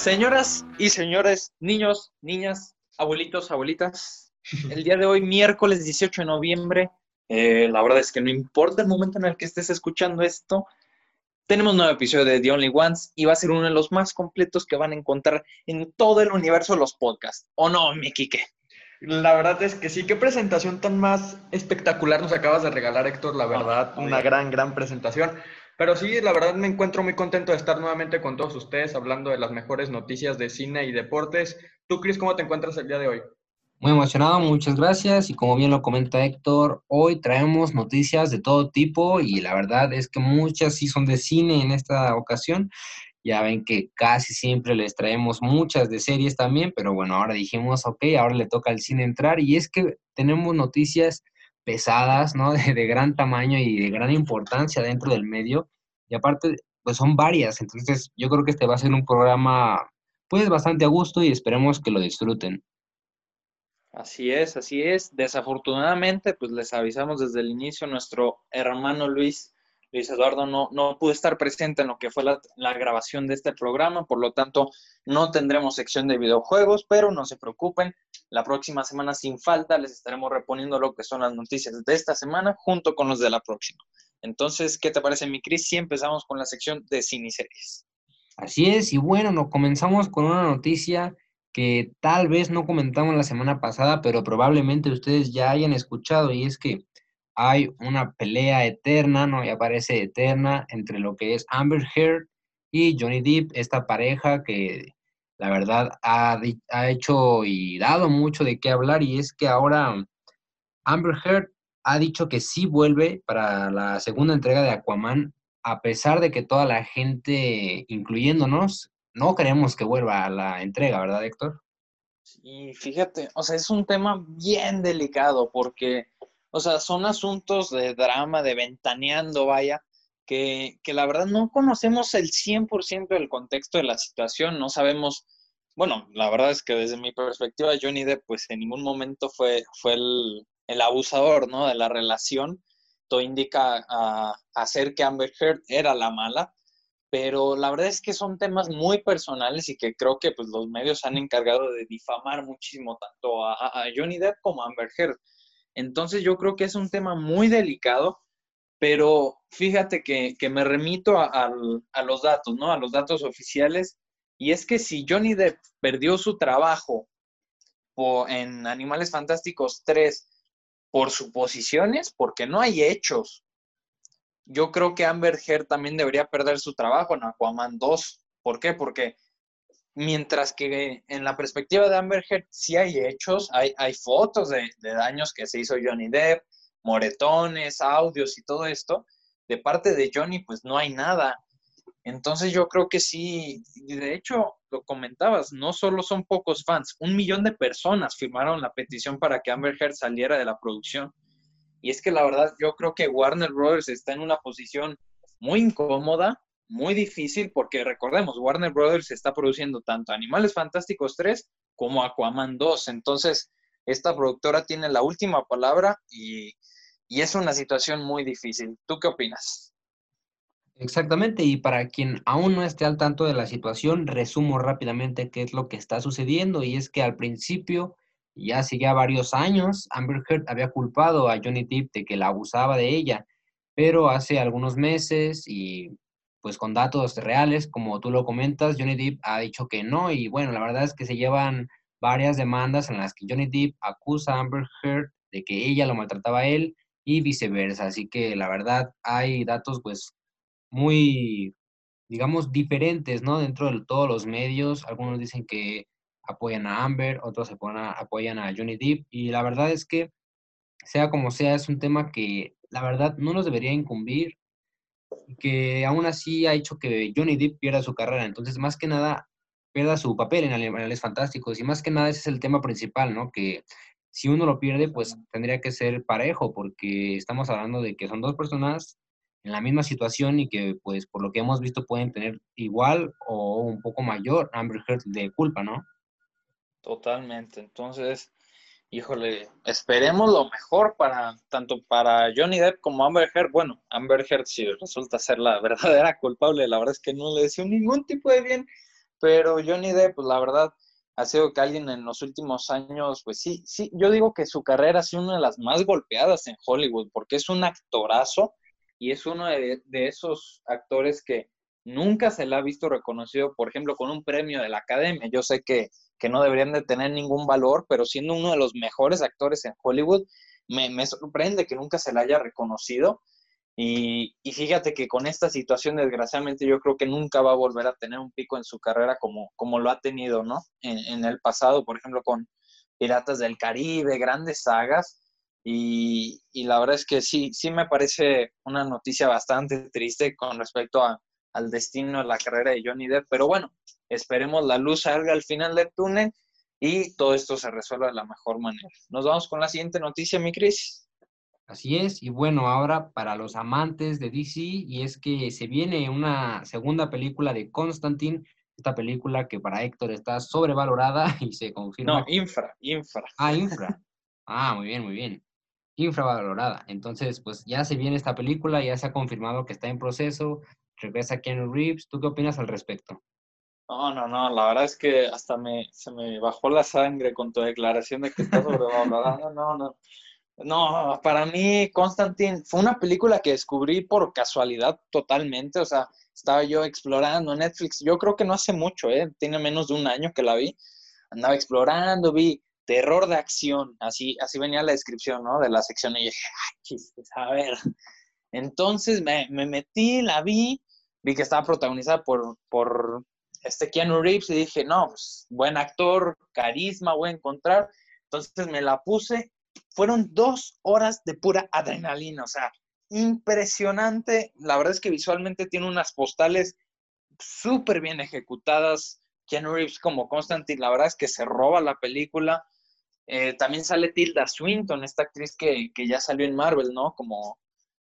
Señoras y señores, niños, niñas, abuelitos, abuelitas, el día de hoy, miércoles 18 de noviembre, eh, la verdad es que no importa el momento en el que estés escuchando esto, tenemos un nuevo episodio de The Only Ones y va a ser uno de los más completos que van a encontrar en todo el universo de los podcasts. ¿O no, mi? La verdad es que sí, qué presentación tan más espectacular nos acabas de regalar, Héctor, la verdad, una gran, gran presentación. Pero sí, la verdad me encuentro muy contento de estar nuevamente con todos ustedes hablando de las mejores noticias de cine y deportes. Tú, Cris, ¿cómo te encuentras el día de hoy? Muy emocionado, muchas gracias. Y como bien lo comenta Héctor, hoy traemos noticias de todo tipo y la verdad es que muchas sí son de cine en esta ocasión. Ya ven que casi siempre les traemos muchas de series también, pero bueno, ahora dijimos, ok, ahora le toca al cine entrar y es que tenemos noticias pesadas, ¿no? De, de, gran tamaño y de gran importancia dentro del medio. Y aparte, pues son varias. Entonces, yo creo que este va a ser un programa, pues, bastante a gusto y esperemos que lo disfruten. Así es, así es. Desafortunadamente, pues les avisamos desde el inicio, nuestro hermano Luis Luis Eduardo no, no pudo estar presente en lo que fue la, grabación de este programa, por lo tanto no tendremos sección de videojuegos, pero no se preocupen, la próxima semana sin falta les estaremos reponiendo lo que son las noticias de esta semana junto con los de la próxima. Entonces, ¿qué te parece, mi Cris? Si empezamos con la sección de cine y series. Así es, y bueno, nos comenzamos con una noticia que tal vez no comentamos la semana pasada, pero probablemente ustedes ya hayan escuchado, y es que hay una pelea eterna, ¿no? Y aparece eterna entre lo que es Amber Heard y Johnny Depp, esta pareja que la verdad ha, ha hecho y dado mucho de qué hablar y es que ahora Amber Heard ha dicho que sí vuelve para la segunda entrega de Aquaman, a pesar de que toda la gente, incluyéndonos, no queremos que vuelva a la entrega, ¿verdad, Héctor? Sí, fíjate, o sea, es un tema bien delicado porque o sea, son asuntos de drama, de ventaneando, vaya, que, que la verdad no conocemos el 100% del contexto de la situación, no sabemos, bueno, la verdad es que desde mi perspectiva Johnny Depp pues en ningún momento fue, fue el, el abusador, ¿no? De la relación, todo indica a, hacer que Amber Heard era la mala, pero la verdad es que son temas muy personales y que creo que pues los medios han encargado de difamar muchísimo tanto a, a Johnny Depp como a Amber Heard. Entonces yo creo que es un tema muy delicado, pero fíjate que, me remito a, los datos, ¿no? A los datos oficiales. Y es que si Johnny Depp perdió su trabajo en Animales Fantásticos 3 por suposiciones, porque no hay hechos, yo creo que Amber Heard también debería perder su trabajo en Aquaman 2. ¿Por qué? Porque Mientras que en la perspectiva de Amber Heard sí hay hechos, hay, hay fotos de, de daños que se hizo Johnny Depp, moretones, audios y todo esto. De parte de Johnny, pues no hay nada. Entonces yo creo que sí, y de hecho lo comentabas, no solo son pocos fans, un millón de personas firmaron la petición para que Amber Heard saliera de la producción. Y es que la verdad yo creo que Warner Brothers está en una posición muy incómoda muy difícil porque recordemos, Warner Brothers está produciendo tanto Animales Fantásticos 3 como Aquaman 2. Entonces, esta productora tiene la última palabra y, y es una situación muy difícil. ¿Tú qué opinas? Exactamente, y para quien aún no esté al tanto de la situación, resumo rápidamente qué es lo que está sucediendo, y es que al principio, ya hace ya varios años, Amber Heard había culpado a Johnny Depp de que la abusaba de ella, pero hace algunos meses y pues con datos reales, como tú lo comentas, Johnny Depp ha dicho que no y bueno, la verdad es que se llevan varias demandas en las que Johnny Depp acusa a Amber Heard de que ella lo maltrataba a él y viceversa, así que la verdad hay datos pues muy, digamos, diferentes, ¿no? Dentro de todos los medios, algunos dicen que apoyan a Amber, otros apoyan a Johnny Depp y la verdad es que sea como sea, es un tema que la verdad no nos debería incumbir que aún así ha hecho que Johnny Depp pierda su carrera. Entonces, más que nada, pierda su papel en Animales Fantásticos. Y más que nada, ese es el tema principal, ¿no? Que si uno lo pierde, pues tendría que ser parejo, porque estamos hablando de que son dos personas en la misma situación y que, pues, por lo que hemos visto, pueden tener igual o un poco mayor Amber Heard de culpa, ¿no? Totalmente. Entonces, híjole, esperemos lo mejor para tanto para Johnny Depp como Amber Heard. Bueno, Amber Heard si resulta ser la verdadera culpable, la verdad es que no le deseo ningún tipo de bien pero Johnny Depp, pues la verdad, ha sido que alguien en los últimos años, pues sí, sí, yo digo que su carrera ha sido una de las más golpeadas en Hollywood, porque es un actorazo y es uno de, esos actores que nunca se le ha visto reconocido, por ejemplo, con un premio de la Academia. Yo sé que, que no deberían de tener ningún valor, pero siendo uno de los mejores actores en Hollywood, me, me sorprende que nunca se le haya reconocido. Y, fíjate que con esta situación, desgraciadamente, yo creo que nunca va a volver a tener un pico en su carrera como, como lo ha tenido, ¿no? En, el pasado, por ejemplo, con Piratas del Caribe, grandes sagas. Y, la verdad es que sí, sí me parece una noticia bastante triste con respecto a, al destino de la carrera de Johnny Depp. Pero bueno, esperemos la luz salga al final del túnel y todo esto se resuelva de la mejor manera. Nos vamos con la siguiente noticia, mi Cris. Así es, y bueno, ahora para los amantes de DC, y es que se viene una segunda película de Constantine, esta película que para Héctor está sobrevalorada y se confirma. No, infra, infra. Ah, infra. Ah, muy bien, muy bien. Infravalorada. Entonces, pues ya se viene esta película, ya se ha confirmado que está en proceso, regresa Keanu Reeves. ¿Tú qué opinas al respecto? No, no, no, la verdad es que hasta me, se me bajó la sangre con tu declaración de que está sobrevalorada. No, no. No, para mí Constantine fue una película que descubrí por casualidad totalmente, o sea, estaba yo explorando Netflix, yo creo que no hace mucho, ¿eh? tiene menos de un año que la vi, andaba explorando, vi terror de acción, así, así venía la descripción, ¿no? De la sección y dije, ay, a ver. Entonces me, metí, la vi, vi que estaba protagonizada por, por este Keanu Reeves y dije, no, pues, buen actor, carisma voy a encontrar. Entonces me la puse fueron dos horas de pura adrenalina, o sea, impresionante. La verdad es que visualmente tiene unas postales súper bien ejecutadas. Ken Reeves como Constantine, la verdad es que se roba la película. Eh, también sale Tilda Swinton, esta actriz que, ya salió en Marvel, ¿no? Como,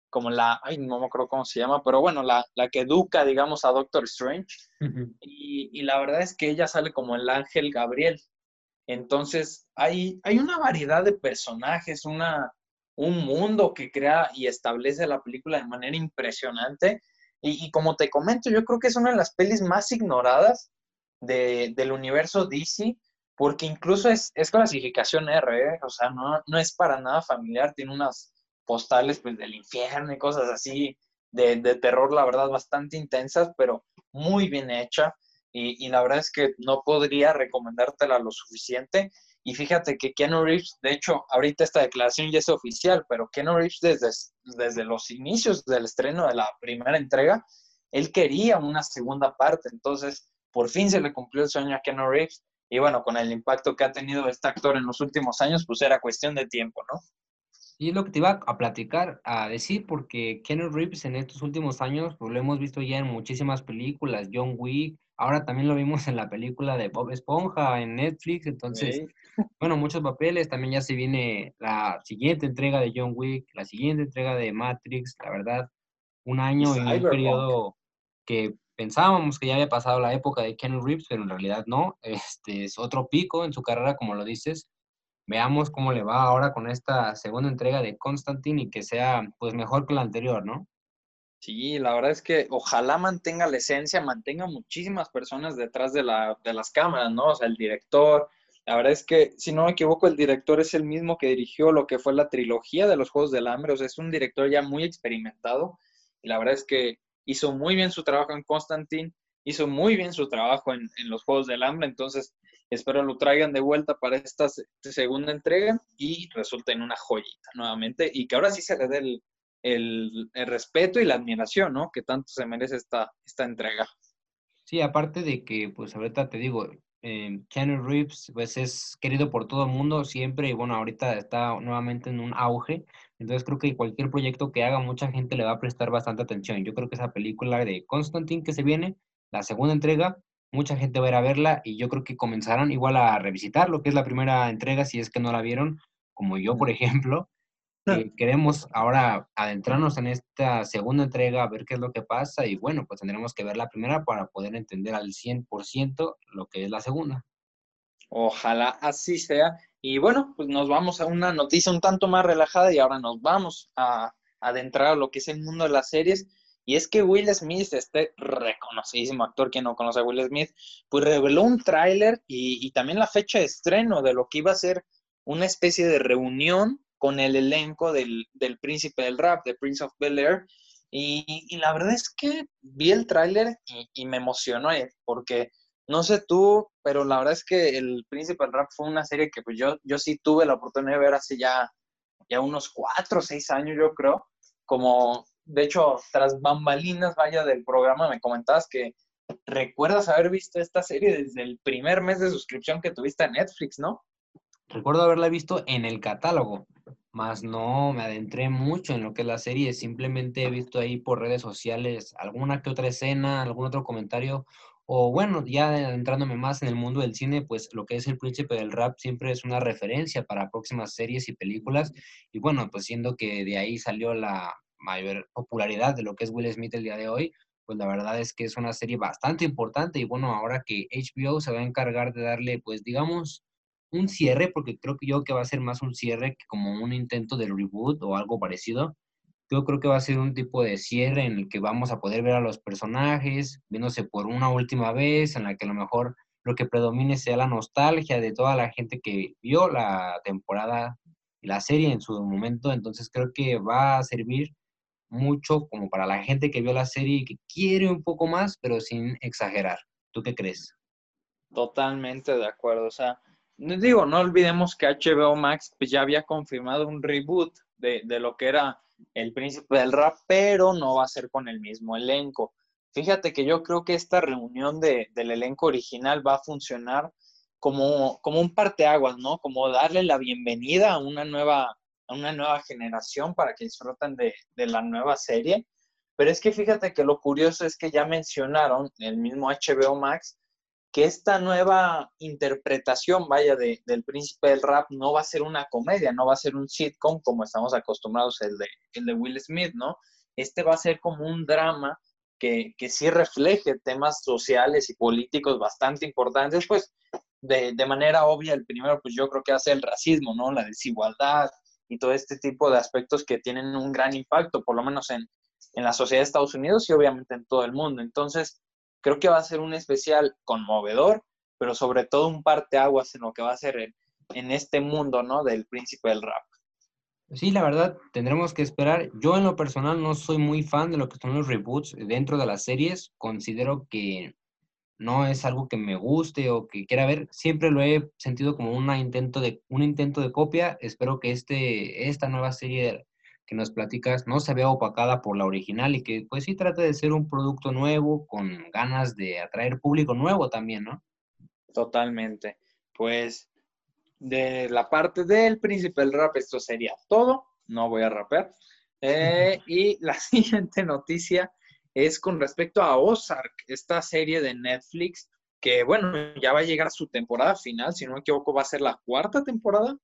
como la, ay, no me acuerdo cómo se llama, pero bueno, la, que educa, digamos, a Doctor Strange. y, y, la verdad es que ella sale como el ángel Gabriel. Entonces, hay, hay una variedad de personajes, una, un mundo que crea y establece la película de manera impresionante. Y, como te comento, yo creo que es una de las pelis más ignoradas del universo DC, porque incluso es, clasificación R, ¿eh? o sea, no, no, es para nada familiar, tiene unas postales pues, del infierno y cosas así de, de terror, la verdad, bastante intensas, pero muy bien hecha. Y, la verdad es que no podría recomendártela lo suficiente. Y fíjate que Keanu Reeves, de hecho, ahorita esta declaración ya es oficial, pero Keanu Reeves desde, desde los inicios del estreno de la primera entrega, él quería una segunda parte. Entonces, por fin se le cumplió el sueño a Keanu Reeves. Y bueno, con el impacto que ha tenido este actor en los últimos años, pues era cuestión de tiempo, ¿no? Y es lo que te iba a platicar, a decir, porque Keanu Reeves en estos últimos años, pues lo hemos visto ya en muchísimas películas, John Wick, ahora también lo vimos en la película de Bob Esponja en Netflix, entonces, bueno, muchos papeles, también ya se viene la siguiente entrega de John Wick, la siguiente entrega de Matrix, la verdad, un año y un periodo que pensábamos que ya había pasado la época de Keanu Reeves, pero en realidad no, este es otro pico en su carrera, como lo dices, veamos cómo le va ahora con esta segunda entrega de Constantine y que sea pues mejor que la anterior, ¿no? Sí, la verdad es que ojalá mantenga la esencia, mantenga muchísimas personas detrás de, la, de las cámaras, ¿no? O sea, el director, la verdad es que, si no me equivoco, el director es el mismo que dirigió lo que fue la trilogía de los Juegos del Hambre, o sea, es un director ya muy experimentado y la verdad es que hizo muy bien su trabajo en Constantine, hizo muy bien su trabajo en, en los Juegos del Hambre, entonces Espero lo traigan de vuelta para esta segunda entrega y resulte en una joyita nuevamente y que ahora sí se le dé el, respeto y la admiración, ¿no? Que tanto se merece esta, esta entrega. Sí, aparte de que, pues ahorita te digo, eh, Keanu Reeves, pues es querido por todo el mundo siempre y bueno, ahorita está nuevamente en un auge, entonces creo que cualquier proyecto que haga mucha gente le va a prestar bastante atención. Yo creo que esa película de Constantine que se viene, la segunda entrega, mucha gente va a ir a verla y yo creo que comenzarán igual a revisitar lo que es la primera entrega si es que no la vieron, como yo, por ejemplo. queremos ahora adentrarnos en esta segunda entrega, a ver qué es lo que pasa y bueno, pues tendremos que ver la primera para poder entender al 100% lo que es la segunda. Ojalá así sea. Y bueno, pues nos vamos a una noticia un tanto más relajada y ahora nos vamos a adentrar a lo que es el mundo de las series Y es que Will Smith, este reconocidísimo actor que no conoce a Will Smith, pues reveló un tráiler y, y, también la fecha de estreno de lo que iba a ser una especie de reunión con el elenco del, del Príncipe del Rap, de Prince of Bel Air. Y, y, la verdad es que vi el tráiler y, y, me emocionó, eh, porque no sé tú, pero la verdad es que el Príncipe del Rap fue una serie que pues yo, yo sí tuve la oportunidad de ver hace ya, ya unos cuatro o seis años, yo creo, como de hecho, tras bambalinas, vaya, del programa, me comentabas que recuerdas haber visto esta serie desde el primer mes de suscripción que tuviste a Netflix, ¿no? Recuerdo haberla visto en el catálogo, más no me adentré mucho en lo que es la serie, simplemente he visto ahí por redes sociales alguna que otra escena, algún otro comentario, o bueno, ya adentrándome más en el mundo del cine, pues lo que es el príncipe del rap siempre es una referencia para próximas series y películas, y bueno, pues siendo que de ahí salió la mayor popularidad de lo que es Will Smith el día de hoy, pues la verdad es que es una serie bastante importante y bueno, ahora que HBO se va a encargar de darle, pues digamos, un cierre, porque creo que yo que va a ser más un cierre que como un intento de reboot o algo parecido. Yo creo que va a ser un tipo de cierre en el que vamos a poder ver a los personajes viéndose por una última vez, en la que a lo mejor lo que predomine sea la nostalgia de toda la gente que vio la temporada y la serie en su momento. Entonces creo que va a servir mucho como para la gente que vio la serie y que quiere un poco más, pero sin exagerar. ¿Tú qué crees? Totalmente de acuerdo. O sea, digo, no olvidemos que HBO Max pues, ya había confirmado un reboot de, de, lo que era El Príncipe del Rap, pero no va a ser con el mismo elenco. Fíjate que yo creo que esta reunión de, del elenco original va a funcionar como, como un parteaguas, ¿no? Como darle la bienvenida a una nueva, a una nueva generación para que disfruten de, de, la nueva serie. Pero es que fíjate que lo curioso es que ya mencionaron el mismo HBO Max que esta nueva interpretación, vaya, de, del príncipe del rap no va a ser una comedia, no va a ser un sitcom como estamos acostumbrados el de, el de Will Smith, ¿no? Este va a ser como un drama que, que sí refleje temas sociales y políticos bastante importantes, pues de, de, manera obvia, el primero, pues yo creo que hace el racismo, ¿no? La desigualdad, y todo este tipo de aspectos que tienen un gran impacto, por lo menos en, en la sociedad de Estados Unidos y obviamente en todo el mundo. Entonces, creo que va a ser un especial conmovedor, pero sobre todo un parteaguas en lo que va a ser en, este mundo, ¿no? Del príncipe del rap. Sí, la verdad, tendremos que esperar. Yo en lo personal no soy muy fan de lo que son los reboots dentro de las series. Considero que no es algo que me guste o que quiera ver. Siempre lo he sentido como una intento de, un intento de copia. Espero que este, esta nueva serie que nos platicas no se vea opacada por la original y que pues sí trate de ser un producto nuevo con ganas de atraer público nuevo también, ¿no? Totalmente. Pues de la parte del príncipe del rap esto sería todo. No voy a rapear. Eh, y la siguiente noticia es con respecto a Ozark, esta serie de Netflix que, bueno, ya va a llegar a su temporada final, si no me equivoco, va a ser la cuarta temporada.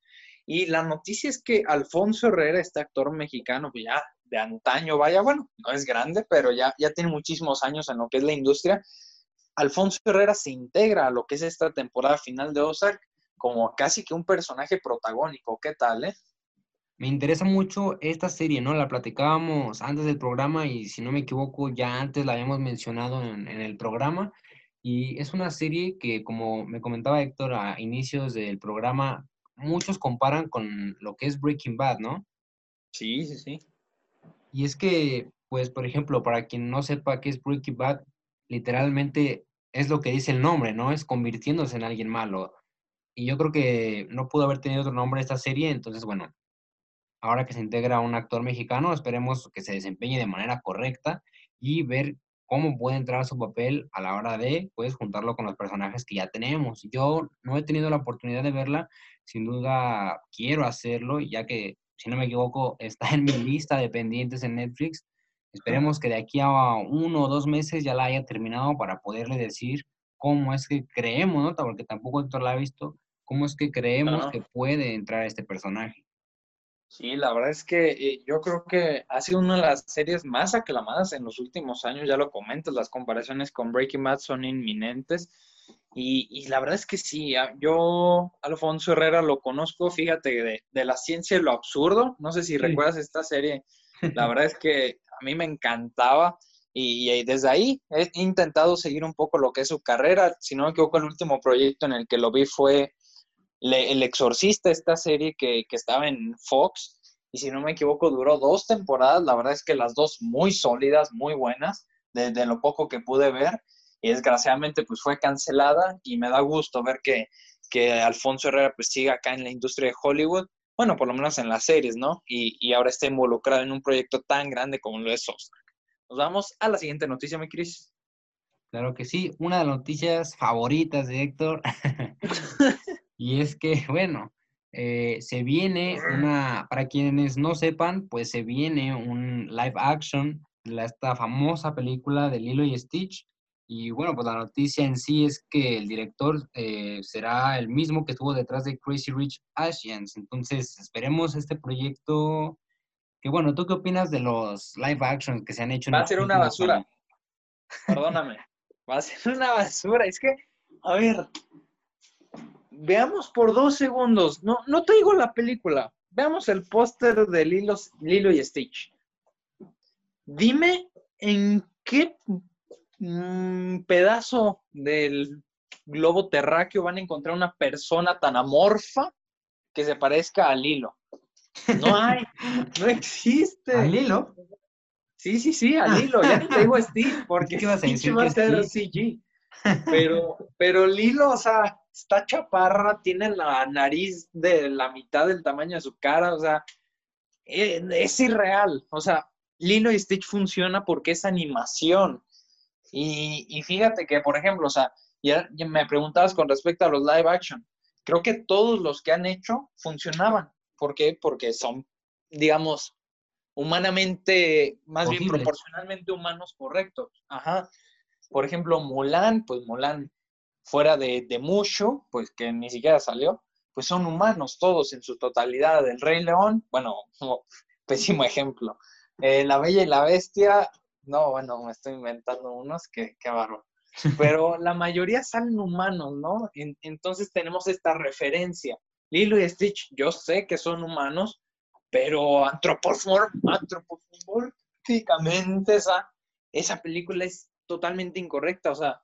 Y la noticia es que Alfonso Herrera, este actor mexicano, pues ya de antaño, vaya, bueno, no es grande, pero ya, ya tiene muchísimos años en lo que es la industria. Alfonso Herrera se integra a lo que es esta temporada final de Ozark como casi que un personaje protagónico. ¿Qué tal, eh? Me interesa mucho esta serie, ¿no? La platicábamos antes del programa y si no me equivoco ya antes la habíamos mencionado en, en, el programa. Y es una serie que, como me comentaba Héctor a inicios del programa, muchos comparan con lo que es Breaking Bad, ¿no? Sí, sí, sí. Y es que, pues, por ejemplo, para quien no sepa qué es Breaking Bad, literalmente es lo que dice el nombre, ¿no? Es convirtiéndose en alguien malo. Y yo creo que no pudo haber tenido otro nombre esta serie, entonces, bueno, ahora que se integra un actor mexicano, esperemos que se desempeñe de manera correcta y ver cómo puede entrar a su papel a la hora de, pues, juntarlo con los personajes que ya tenemos. Yo no he tenido la oportunidad de verla, sin duda quiero hacerlo, ya que, si no me equivoco, está en mi lista de pendientes en Netflix. Esperemos que de aquí a uno o dos meses ya la haya terminado para poderle decir cómo es que creemos, ¿no? Porque tampoco Héctor la ha visto, cómo es que creemos que puede entrar este personaje. Sí, la verdad es que eh, yo creo que ha sido una de las series más aclamadas en los últimos años, ya lo comentas, las comparaciones con Breaking Bad son inminentes. Y, y la verdad es que sí, yo Alfonso Herrera lo conozco, fíjate, de, de la ciencia y lo absurdo. No sé si sí. recuerdas esta serie, la verdad es que a mí me encantaba. Y, desde ahí he intentado seguir un poco lo que es su carrera. Si no me equivoco, el último proyecto en el que lo vi fue El Exorcista, esta serie que, que estaba en Fox. Y si no me equivoco, duró dos temporadas. La verdad es que las dos muy sólidas, muy buenas, desde lo poco que pude ver. Y desgraciadamente pues fue cancelada y me da gusto ver que, que Alfonso Herrera pues siga acá en la industria de Hollywood bueno, por lo menos en las series, ¿no? Y, y, ahora está involucrado en un proyecto tan grande como lo es Oscar. Nos vamos a la siguiente noticia, mi Cris. Claro que sí, una de las noticias favoritas de Héctor. y es que, bueno, eh, se viene una, para quienes no sepan, pues se viene un live action de esta famosa película de Lilo y Stitch. Y bueno, pues la noticia en sí es que el director eh, será el mismo que estuvo detrás de Crazy Rich Asians. Entonces, esperemos este proyecto que bueno, ¿tú qué opinas de los live actions que se han hecho? Va a ser una basura. Perdóname. Va a ser una basura. Es que, a ver, veamos por dos segundos. No, no te digo la película. Veamos el póster de Lilo, Lilo y Stitch. Dime en qué mm, pedazo del globo terráqueo van a encontrar una persona tan amorfa que se parezca a Lilo. No hay, no existe. ¿Al hilo? Sí, sí, sí, al hilo. Ya ni te digo Steve, porque ¿Qué vas a decir va a ser CG. Pero, pero Lilo, o sea, está chaparra, tiene la nariz de la mitad del tamaño de su cara, o sea, eh, es irreal. O sea, Lilo y Stitch funciona porque es animación. Y, y fíjate que, por ejemplo, o sea, ya, ya me preguntabas con respecto a los live action. Creo que todos los que han hecho funcionaban. ¿Por qué? Porque son, digamos, humanamente, más bien proporcionalmente humanos correctos. Ajá. Por ejemplo, Mulan, pues Mulan, fuera de, de Mushu, pues que ni siquiera salió, pues son humanos todos en su totalidad. El Rey León, bueno, pésimo ejemplo. Eh, la Bella y la Bestia, no, bueno, me estoy inventando unos que, qué bárbaro. Pero la mayoría salen humanos, ¿no? entonces tenemos esta referencia. Lilo y Stitch, yo sé que son humanos, pero antropomórficamente esa, esa película es totalmente incorrecta, o sea,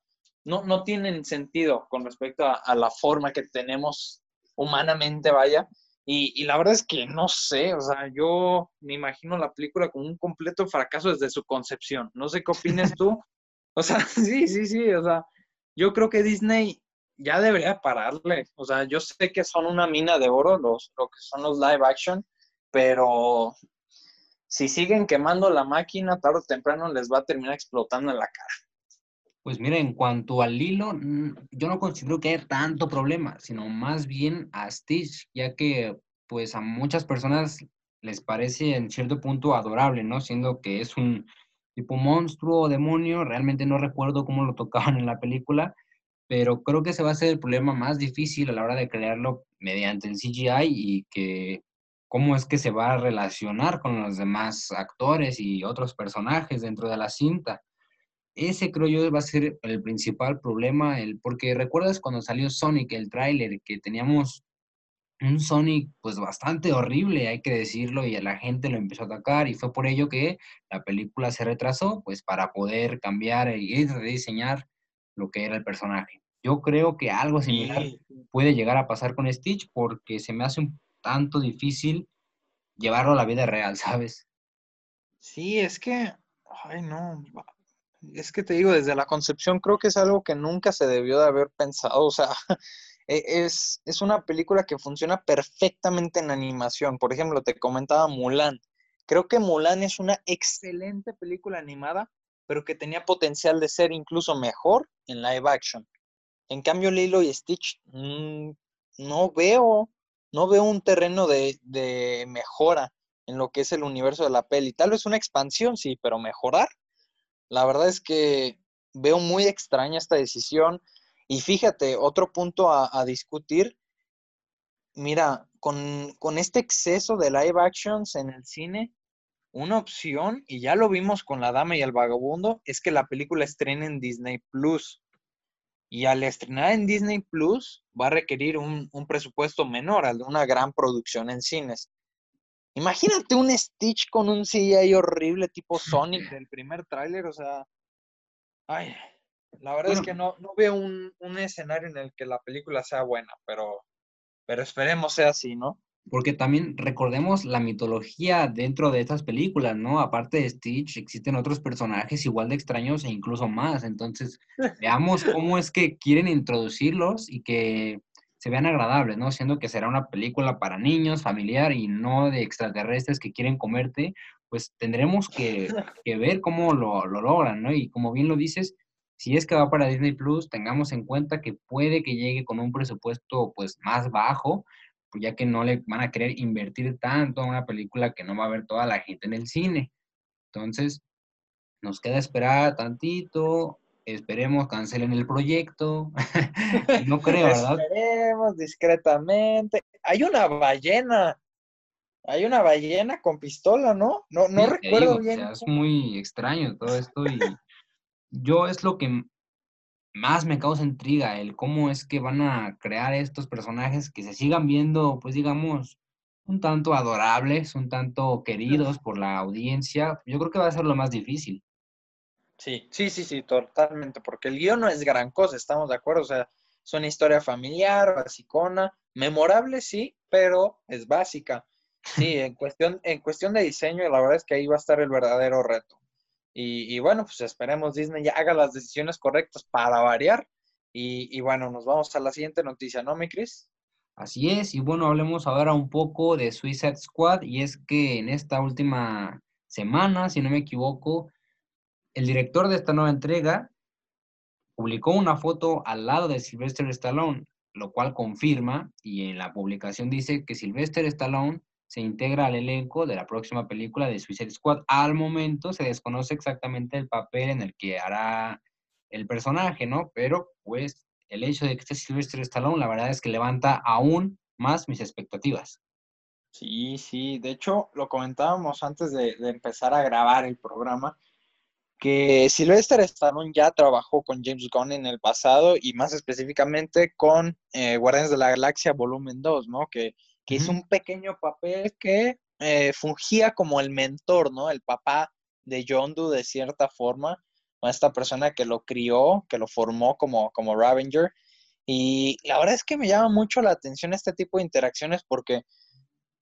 no, no tienen sentido con respecto a, la forma que tenemos humanamente, vaya. Y, y, la verdad es que no sé, o sea, yo me imagino la película como un completo fracaso desde su concepción. No sé qué opinas tú. O sea, sí, sí, sí, o sea, yo creo que Disney ya debería pararle. O sea, yo sé que son una mina de oro los, lo que son los live action, pero si siguen quemando la máquina, tarde o temprano les va a terminar explotando en la cara. Pues mira, en cuanto al hilo, yo no considero que haya tanto problema, sino más bien a Stitch, ya que pues a muchas personas les parece en cierto punto adorable, ¿no? Siendo que es un tipo monstruo o demonio, realmente no recuerdo cómo lo tocaban en la película, pero creo que ese va a ser el problema más difícil a la hora de crearlo mediante el CGI y que cómo es que se va a relacionar con los demás actores y otros personajes dentro de la cinta. Ese creo yo va a ser el principal problema, el, porque recuerdas cuando salió Sonic, el tráiler, que teníamos un Sonic pues bastante horrible, hay que decirlo, y la gente lo empezó a atacar y fue por ello que la película se retrasó, pues para poder cambiar y rediseñar lo que era el personaje. Yo creo que algo similar puede llegar a pasar con Stitch porque se me hace un tanto difícil llevarlo a la vida real, ¿sabes? Sí, es que, ay no, es que te digo, desde la concepción creo que es algo que nunca se debió de haber pensado, o sea, e, es, es una película que funciona perfectamente en animación. Por ejemplo, te comentaba Mulan. Creo que Mulan es una excelente película animada, pero que tenía potencial de ser incluso mejor en live action. En cambio, Lilo y Stitch, mm, no veo, no veo un terreno de, de, mejora en lo que es el universo de la peli. Tal vez una expansión, sí, pero mejorar. La verdad es que veo muy extraña esta decisión. Y fíjate, otro punto a, discutir. Mira, con, con este exceso de live actions en el cine, una opción, y ya lo vimos con La Dama y el Vagabundo, es que la película estrene en Disney Plus. Y al estrenar en Disney Plus va a requerir un, presupuesto menor al de una gran producción en cines. Imagínate un Stitch con un CGI horrible tipo Sonic del primer tráiler, o sea, ay, la verdad es que no, no veo un, un, escenario en el que la película sea buena, pero, pero esperemos sea así, ¿no? Porque también recordemos la mitología dentro de estas películas, ¿no? Aparte de Stitch, existen otros personajes igual de extraños e incluso más. Entonces, veamos cómo es que quieren introducirlos y que se vean agradables, ¿no? Siendo que será una película para niños, familiar y no de extraterrestres que quieren comerte, pues tendremos que, que ver cómo lo, lo, logran, ¿no? Y como bien lo dices, si es que va para Disney Plus, tengamos en cuenta que puede que llegue con un presupuesto pues más bajo, pues ya que no le van a querer invertir tanto en una película que no va a ver toda la gente en el cine. Entonces, nos queda esperar tantito, esperemos cancelen el proyecto. no creo, ¿verdad? Esperemos discretamente. Hay una ballena. Hay una ballena con pistola, ¿no? No, no recuerdo bien. es muy extraño todo esto y yo es lo que más me causa intriga el cómo es que van a crear estos personajes que se sigan viendo, pues digamos, un tanto adorables, un tanto queridos por la audiencia. Yo creo que va a ser lo más difícil. Sí, sí, sí, sí, totalmente, porque el guion no es gran cosa, estamos de acuerdo, o sea, es una historia familiar, basicona, memorable, sí, pero es básica. Sí, en cuestión, en cuestión de diseño, la verdad es que ahí va a estar el verdadero reto. Y, bueno, pues esperemos Disney ya haga las decisiones correctas para variar. Y, bueno, nos vamos a la siguiente noticia, ¿no, mi Cris? Así es, y bueno, hablemos ahora un poco de Suicide Squad, y es que en esta última semana, si no me equivoco, el director de esta nueva entrega publicó una foto al lado de Sylvester Stallone, lo cual confirma, y en la publicación dice que Sylvester Stallone se integra al elenco de la próxima película de Suicide Squad. Al momento se desconoce exactamente el papel en el que hará el personaje, ¿no? Pero pues el hecho de que esté Sylvester Stallone, la verdad es que levanta aún más mis expectativas. Sí, sí, de hecho lo comentábamos antes de, empezar a grabar el programa, que Sylvester Stallone ya trabajó con James Gunn en el pasado y más específicamente con eh, Guardianes de la Galaxia Volumen 2, ¿no? Que que es un pequeño papel que eh, fungía como el mentor, ¿no? El papá de Yondu de cierta forma, esta persona que lo crió, que lo formó como, como Ravenger. Y la verdad es que me llama mucho la atención este tipo de interacciones porque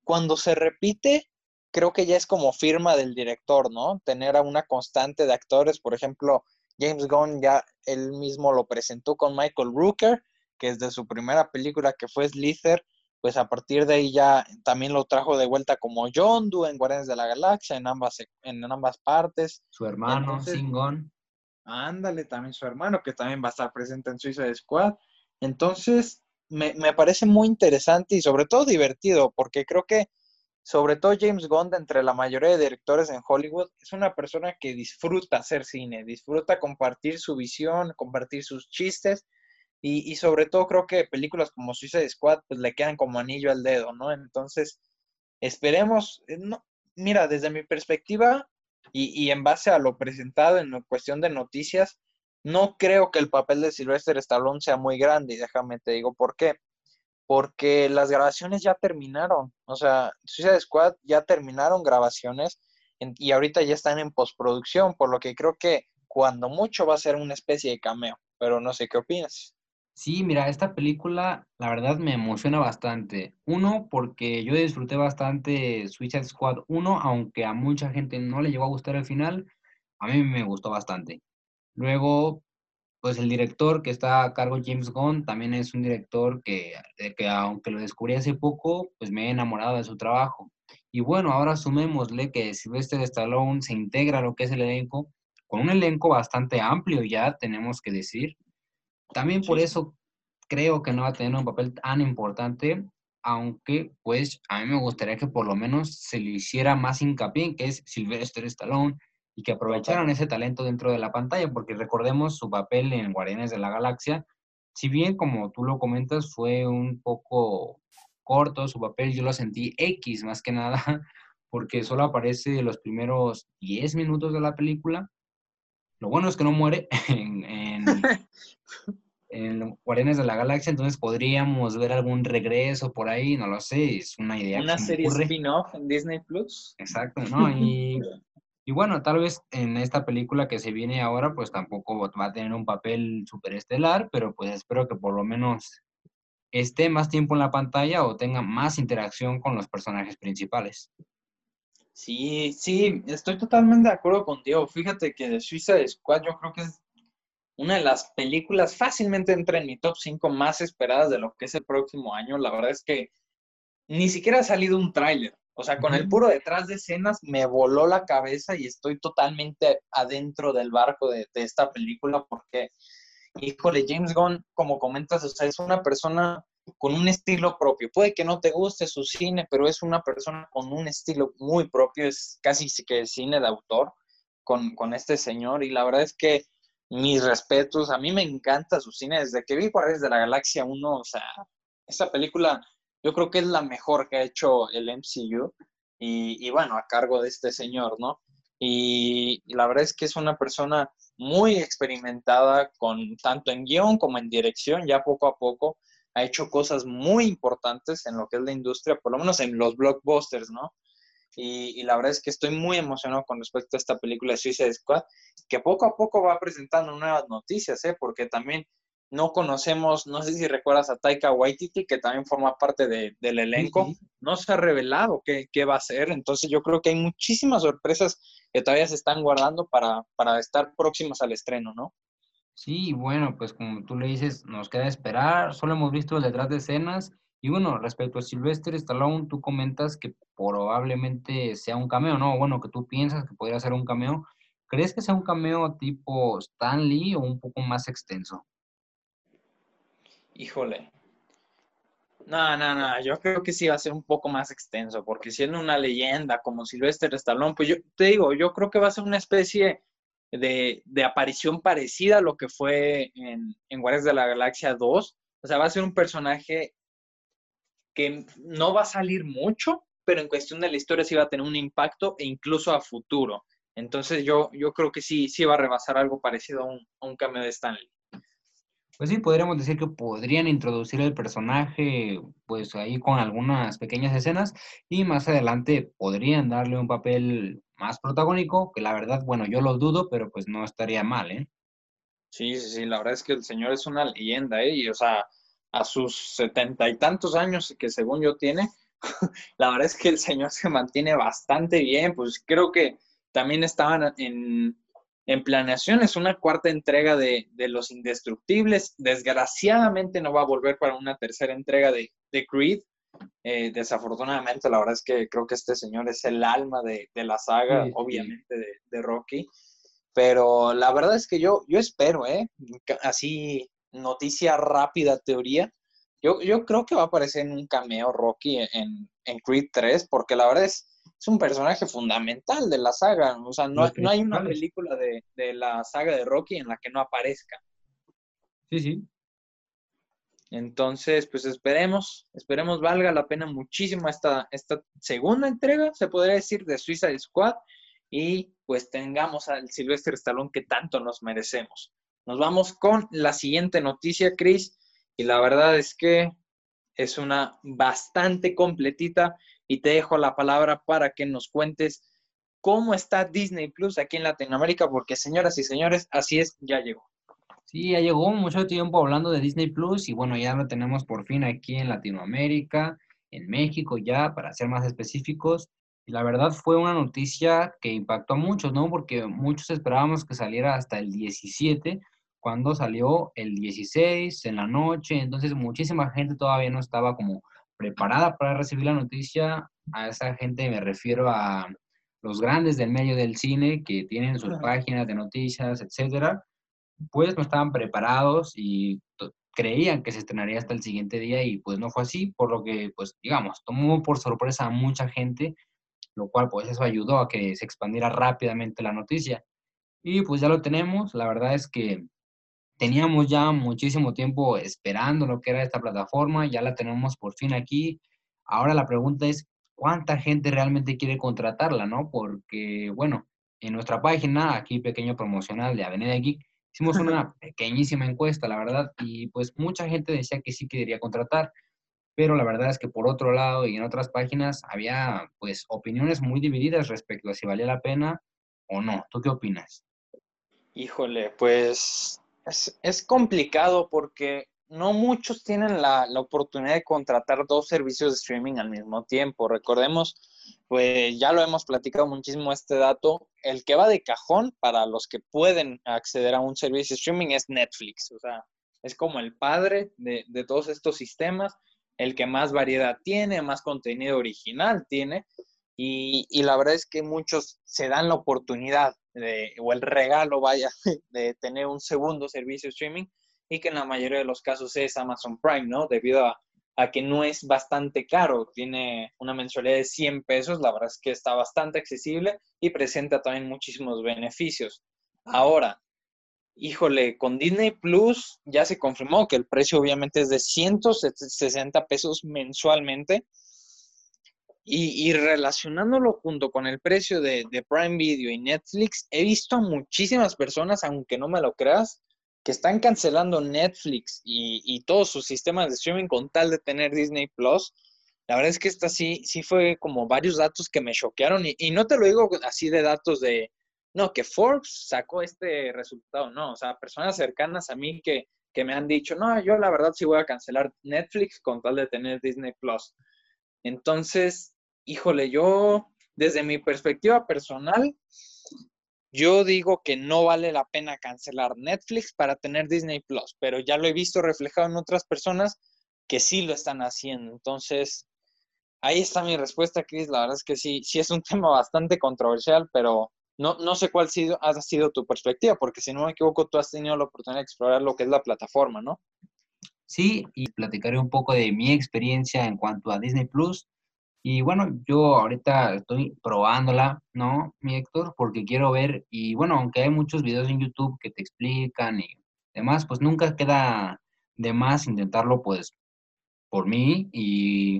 cuando se repite, creo que ya es como firma del director, ¿no? Tener a una constante de actores, por ejemplo, James Gunn ya él mismo lo presentó con Michael Rooker, que es de su primera película que fue Slither, pues a partir de ahí ya también lo trajo de vuelta como Yondu en Guardianes de la Galaxia, en ambas, en ambas partes. Su hermano, Singon. Ándale, también su hermano, que también va a estar presente en Suiza Squad. Entonces, me, me, parece muy interesante y sobre todo divertido, porque creo que sobre todo James Gunn, entre la mayoría de directores en Hollywood, es una persona que disfruta hacer cine, disfruta compartir su visión, compartir sus chistes y, sobre todo creo que películas como Suicide Squad pues le quedan como anillo al dedo, ¿no? Entonces, esperemos, eh, no, mira, desde mi perspectiva y, en base a lo presentado en cuestión de noticias, no creo que el papel de Sylvester Stallone sea muy grande y déjame te digo por qué. Porque las grabaciones ya terminaron, o sea, Suicide Squad ya terminaron grabaciones y ahorita ya están en postproducción, por lo que creo que cuando mucho va a ser una especie de cameo, pero no sé qué opinas. Sí, mira, esta película la verdad me emociona bastante. Uno, porque yo disfruté bastante Suicide Squad 1, aunque a mucha gente no le llegó a gustar el final, a mí me gustó bastante. Luego, pues el director que está a cargo, James Gunn, también es un director que, que aunque lo descubrí hace poco, pues me he enamorado de su trabajo. Y bueno, ahora sumémosle que Sylvester Stallone se integra a lo que es el elenco, con un elenco bastante amplio ya, tenemos que decir también por eso creo que no va a tener un papel tan importante, aunque pues a mí me gustaría que por lo menos se le hiciera más hincapié en que es Sylvester Stallone y que aprovecharan ese talento dentro de la pantalla, porque recordemos su papel en Guardianes de la Galaxia, si bien como tú lo comentas fue un poco corto su papel, yo lo sentí X más que nada, porque solo aparece los primeros 10 minutos de la película. Lo bueno es que no muere en, en Guardianes de la Galaxia, entonces podríamos ver algún regreso por ahí, no lo sé, es una idea. Una serie spin-off en Disney Plus. Exacto, ¿no? Y, y, bueno, tal vez en esta película que se viene ahora, pues tampoco va a tener un papel súper estelar, pero pues espero que por lo menos esté más tiempo en la pantalla o tenga más interacción con los personajes principales. Sí, sí, estoy totalmente de acuerdo contigo. Fíjate que de Suiza Squad yo creo que es una de las películas fácilmente entra en mi top 5 más esperadas de lo que es el próximo año. La verdad es que ni siquiera ha salido un tráiler. O sea, con el puro detrás de escenas me voló la cabeza y estoy totalmente adentro del barco de, de esta película porque, híjole, James Gunn, como comentas, o sea, es una persona con un estilo propio. Puede que no te guste su cine, pero es una persona con un estilo muy propio, es casi que cine de autor con, con este señor y la verdad es que mis respetos. A mí me encanta su cine. Desde que vi Guardianes de la Galaxia 1, o sea, esa película yo creo que es la mejor que ha hecho el MCU. Y, bueno, a cargo de este señor, ¿no? Y, la verdad es que es una persona muy experimentada con tanto en guion como en dirección, ya poco a poco ha hecho cosas muy importantes en lo que es la industria, por lo menos en los blockbusters, ¿no? Y, la verdad es que estoy muy emocionado con respecto a esta película de Suicide Squad, que poco a poco va presentando nuevas noticias, ¿eh? porque también no conocemos, no sé si recuerdas a Taika Waititi, que también forma parte del elenco, no se ha revelado qué, qué, va a ser, entonces yo creo que hay muchísimas sorpresas que todavía se están guardando para, para estar próximas al estreno, ¿no? Sí, bueno, pues como tú le dices, nos queda esperar, solo hemos visto el detrás de escenas y bueno, respecto a Sylvester Stallone, tú comentas que probablemente sea un cameo, ¿no? Bueno, que tú piensas que podría ser un cameo. ¿Crees que sea un cameo tipo Stan Lee o un poco más extenso? Híjole. No, no, no, yo creo que sí va a ser un poco más extenso, porque siendo una leyenda como Sylvester Stallone, pues yo te digo, yo creo que va a ser una especie de, aparición parecida a lo que fue en, en Guardias de la Galaxia 2. O sea, va a ser un personaje que no va a salir mucho, pero en cuestión de la historia sí va a tener un impacto e incluso a futuro. Entonces yo, yo creo que sí, sí va a rebasar algo parecido a un, a un cambio de Stanley. Pues sí, podríamos decir que podrían introducir el personaje, pues ahí con algunas pequeñas escenas y más adelante podrían darle un papel más protagónico, que la verdad, bueno, yo lo dudo, pero pues no estaría mal, ¿eh? Sí, sí, sí, la verdad es que el señor es una leyenda, ¿eh? Y o sea, a sus setenta y tantos años que según yo tiene, la verdad es que el señor se mantiene bastante bien, pues creo que también estaban en, en planeaciones una cuarta entrega de, Los Indestructibles, desgraciadamente no va a volver para una tercera entrega de, Creed, eh, desafortunadamente la verdad es que creo que este señor es el alma de, la saga, obviamente de, de, Rocky, pero la verdad es que yo, yo espero, ¿eh? así noticia rápida, teoría. Yo, yo creo que va a aparecer en un cameo Rocky en, en Creed 3, porque la verdad es, es un personaje fundamental de la saga. O sea, no, no hay una película de, de, la saga de Rocky en la que no aparezca. Sí, sí. Entonces, pues esperemos, esperemos valga la pena muchísimo esta, esta segunda entrega, se podría decir, de Suicide Squad y pues tengamos al Sylvester Stallone que tanto nos merecemos. Nos vamos con la siguiente noticia, Chris, y la verdad es que es una bastante completita y te dejo la palabra para que nos cuentes cómo está Disney Plus aquí en Latinoamérica, porque señoras y señores, así es, ya llegó. Sí, ya llegó mucho tiempo hablando de Disney Plus y bueno, ya lo tenemos por fin aquí en Latinoamérica, en México ya, para ser más específicos. Y la verdad fue una noticia que impactó a muchos, ¿no? Porque muchos esperábamos que saliera hasta el 17, cuando salió el 16 en la noche, entonces muchísima gente todavía no estaba como preparada para recibir la noticia. A esa gente me refiero a los grandes del medio del cine que tienen sus páginas de noticias, etcétera, pues no estaban preparados y creían que se estrenaría hasta el siguiente día y pues no fue así, por lo que pues digamos, tomó por sorpresa a mucha gente, lo cual pues eso ayudó a que se expandiera rápidamente la noticia. Y pues ya lo tenemos, la verdad es que teníamos ya muchísimo tiempo esperando lo que era esta plataforma, ya la tenemos por fin aquí. Ahora la pregunta es, ¿cuánta gente realmente quiere contratarla, no? Porque, bueno, en nuestra página, aquí pequeño promocional de Avenida Geek, Hicimos una pequeñísima encuesta, la verdad, y pues mucha gente decía que sí quería contratar, pero la verdad es que por otro lado y en otras páginas había pues opiniones muy divididas respecto a si valía la pena o no. ¿Tú qué opinas? Híjole, pues es, complicado porque no muchos tienen la, la, oportunidad de contratar dos servicios de streaming al mismo tiempo. Recordemos, pues ya lo hemos platicado muchísimo este dato, el que va de cajón para los que pueden acceder a un servicio de streaming es Netflix, o sea, es como el padre de, de todos estos sistemas, el que más variedad tiene, más contenido original tiene, y, y, la verdad es que muchos se dan la oportunidad o el regalo, vaya, de tener un segundo servicio streaming y que en la mayoría de los casos es Amazon Prime, ¿no? Debido a, a que no es bastante caro, tiene una mensualidad de 100 pesos, la verdad es que está bastante accesible y presenta también muchísimos beneficios. Ahora, híjole, con Disney Plus ya se confirmó que el precio obviamente es de 160 pesos mensualmente. Y, relacionándolo junto con el precio de, de, Prime Video y Netflix, he visto a muchísimas personas, aunque no me lo creas, que están cancelando Netflix y, todos sus sistemas de streaming con tal de tener Disney Plus. La verdad es que esta sí, sí fue como varios datos que me choquearon y, no te lo digo así de datos de, no, que Forbes sacó este resultado, no, o sea, personas cercanas a mí que, que me han dicho, no, yo la verdad sí voy a cancelar Netflix con tal de tener Disney Plus. Entonces, híjole, yo desde mi perspectiva personal, yo digo que no vale la pena cancelar Netflix para tener Disney Plus, pero ya lo he visto reflejado en otras personas que sí lo están haciendo. Entonces, ahí está mi respuesta, Chris. La verdad es que sí, sí es un tema bastante controversial, pero no, no sé cuál sido, ha sido tu perspectiva, porque si no me equivoco, tú has tenido la oportunidad de explorar lo que es la plataforma, ¿no? Sí, y platicaré un poco de mi experiencia en cuanto a Disney Plus. Y bueno, yo ahorita estoy probándola, ¿no, mi Héctor? Porque quiero ver, y bueno, aunque hay muchos videos en YouTube que te explican y demás, pues nunca queda de más intentarlo, pues, por mí. Y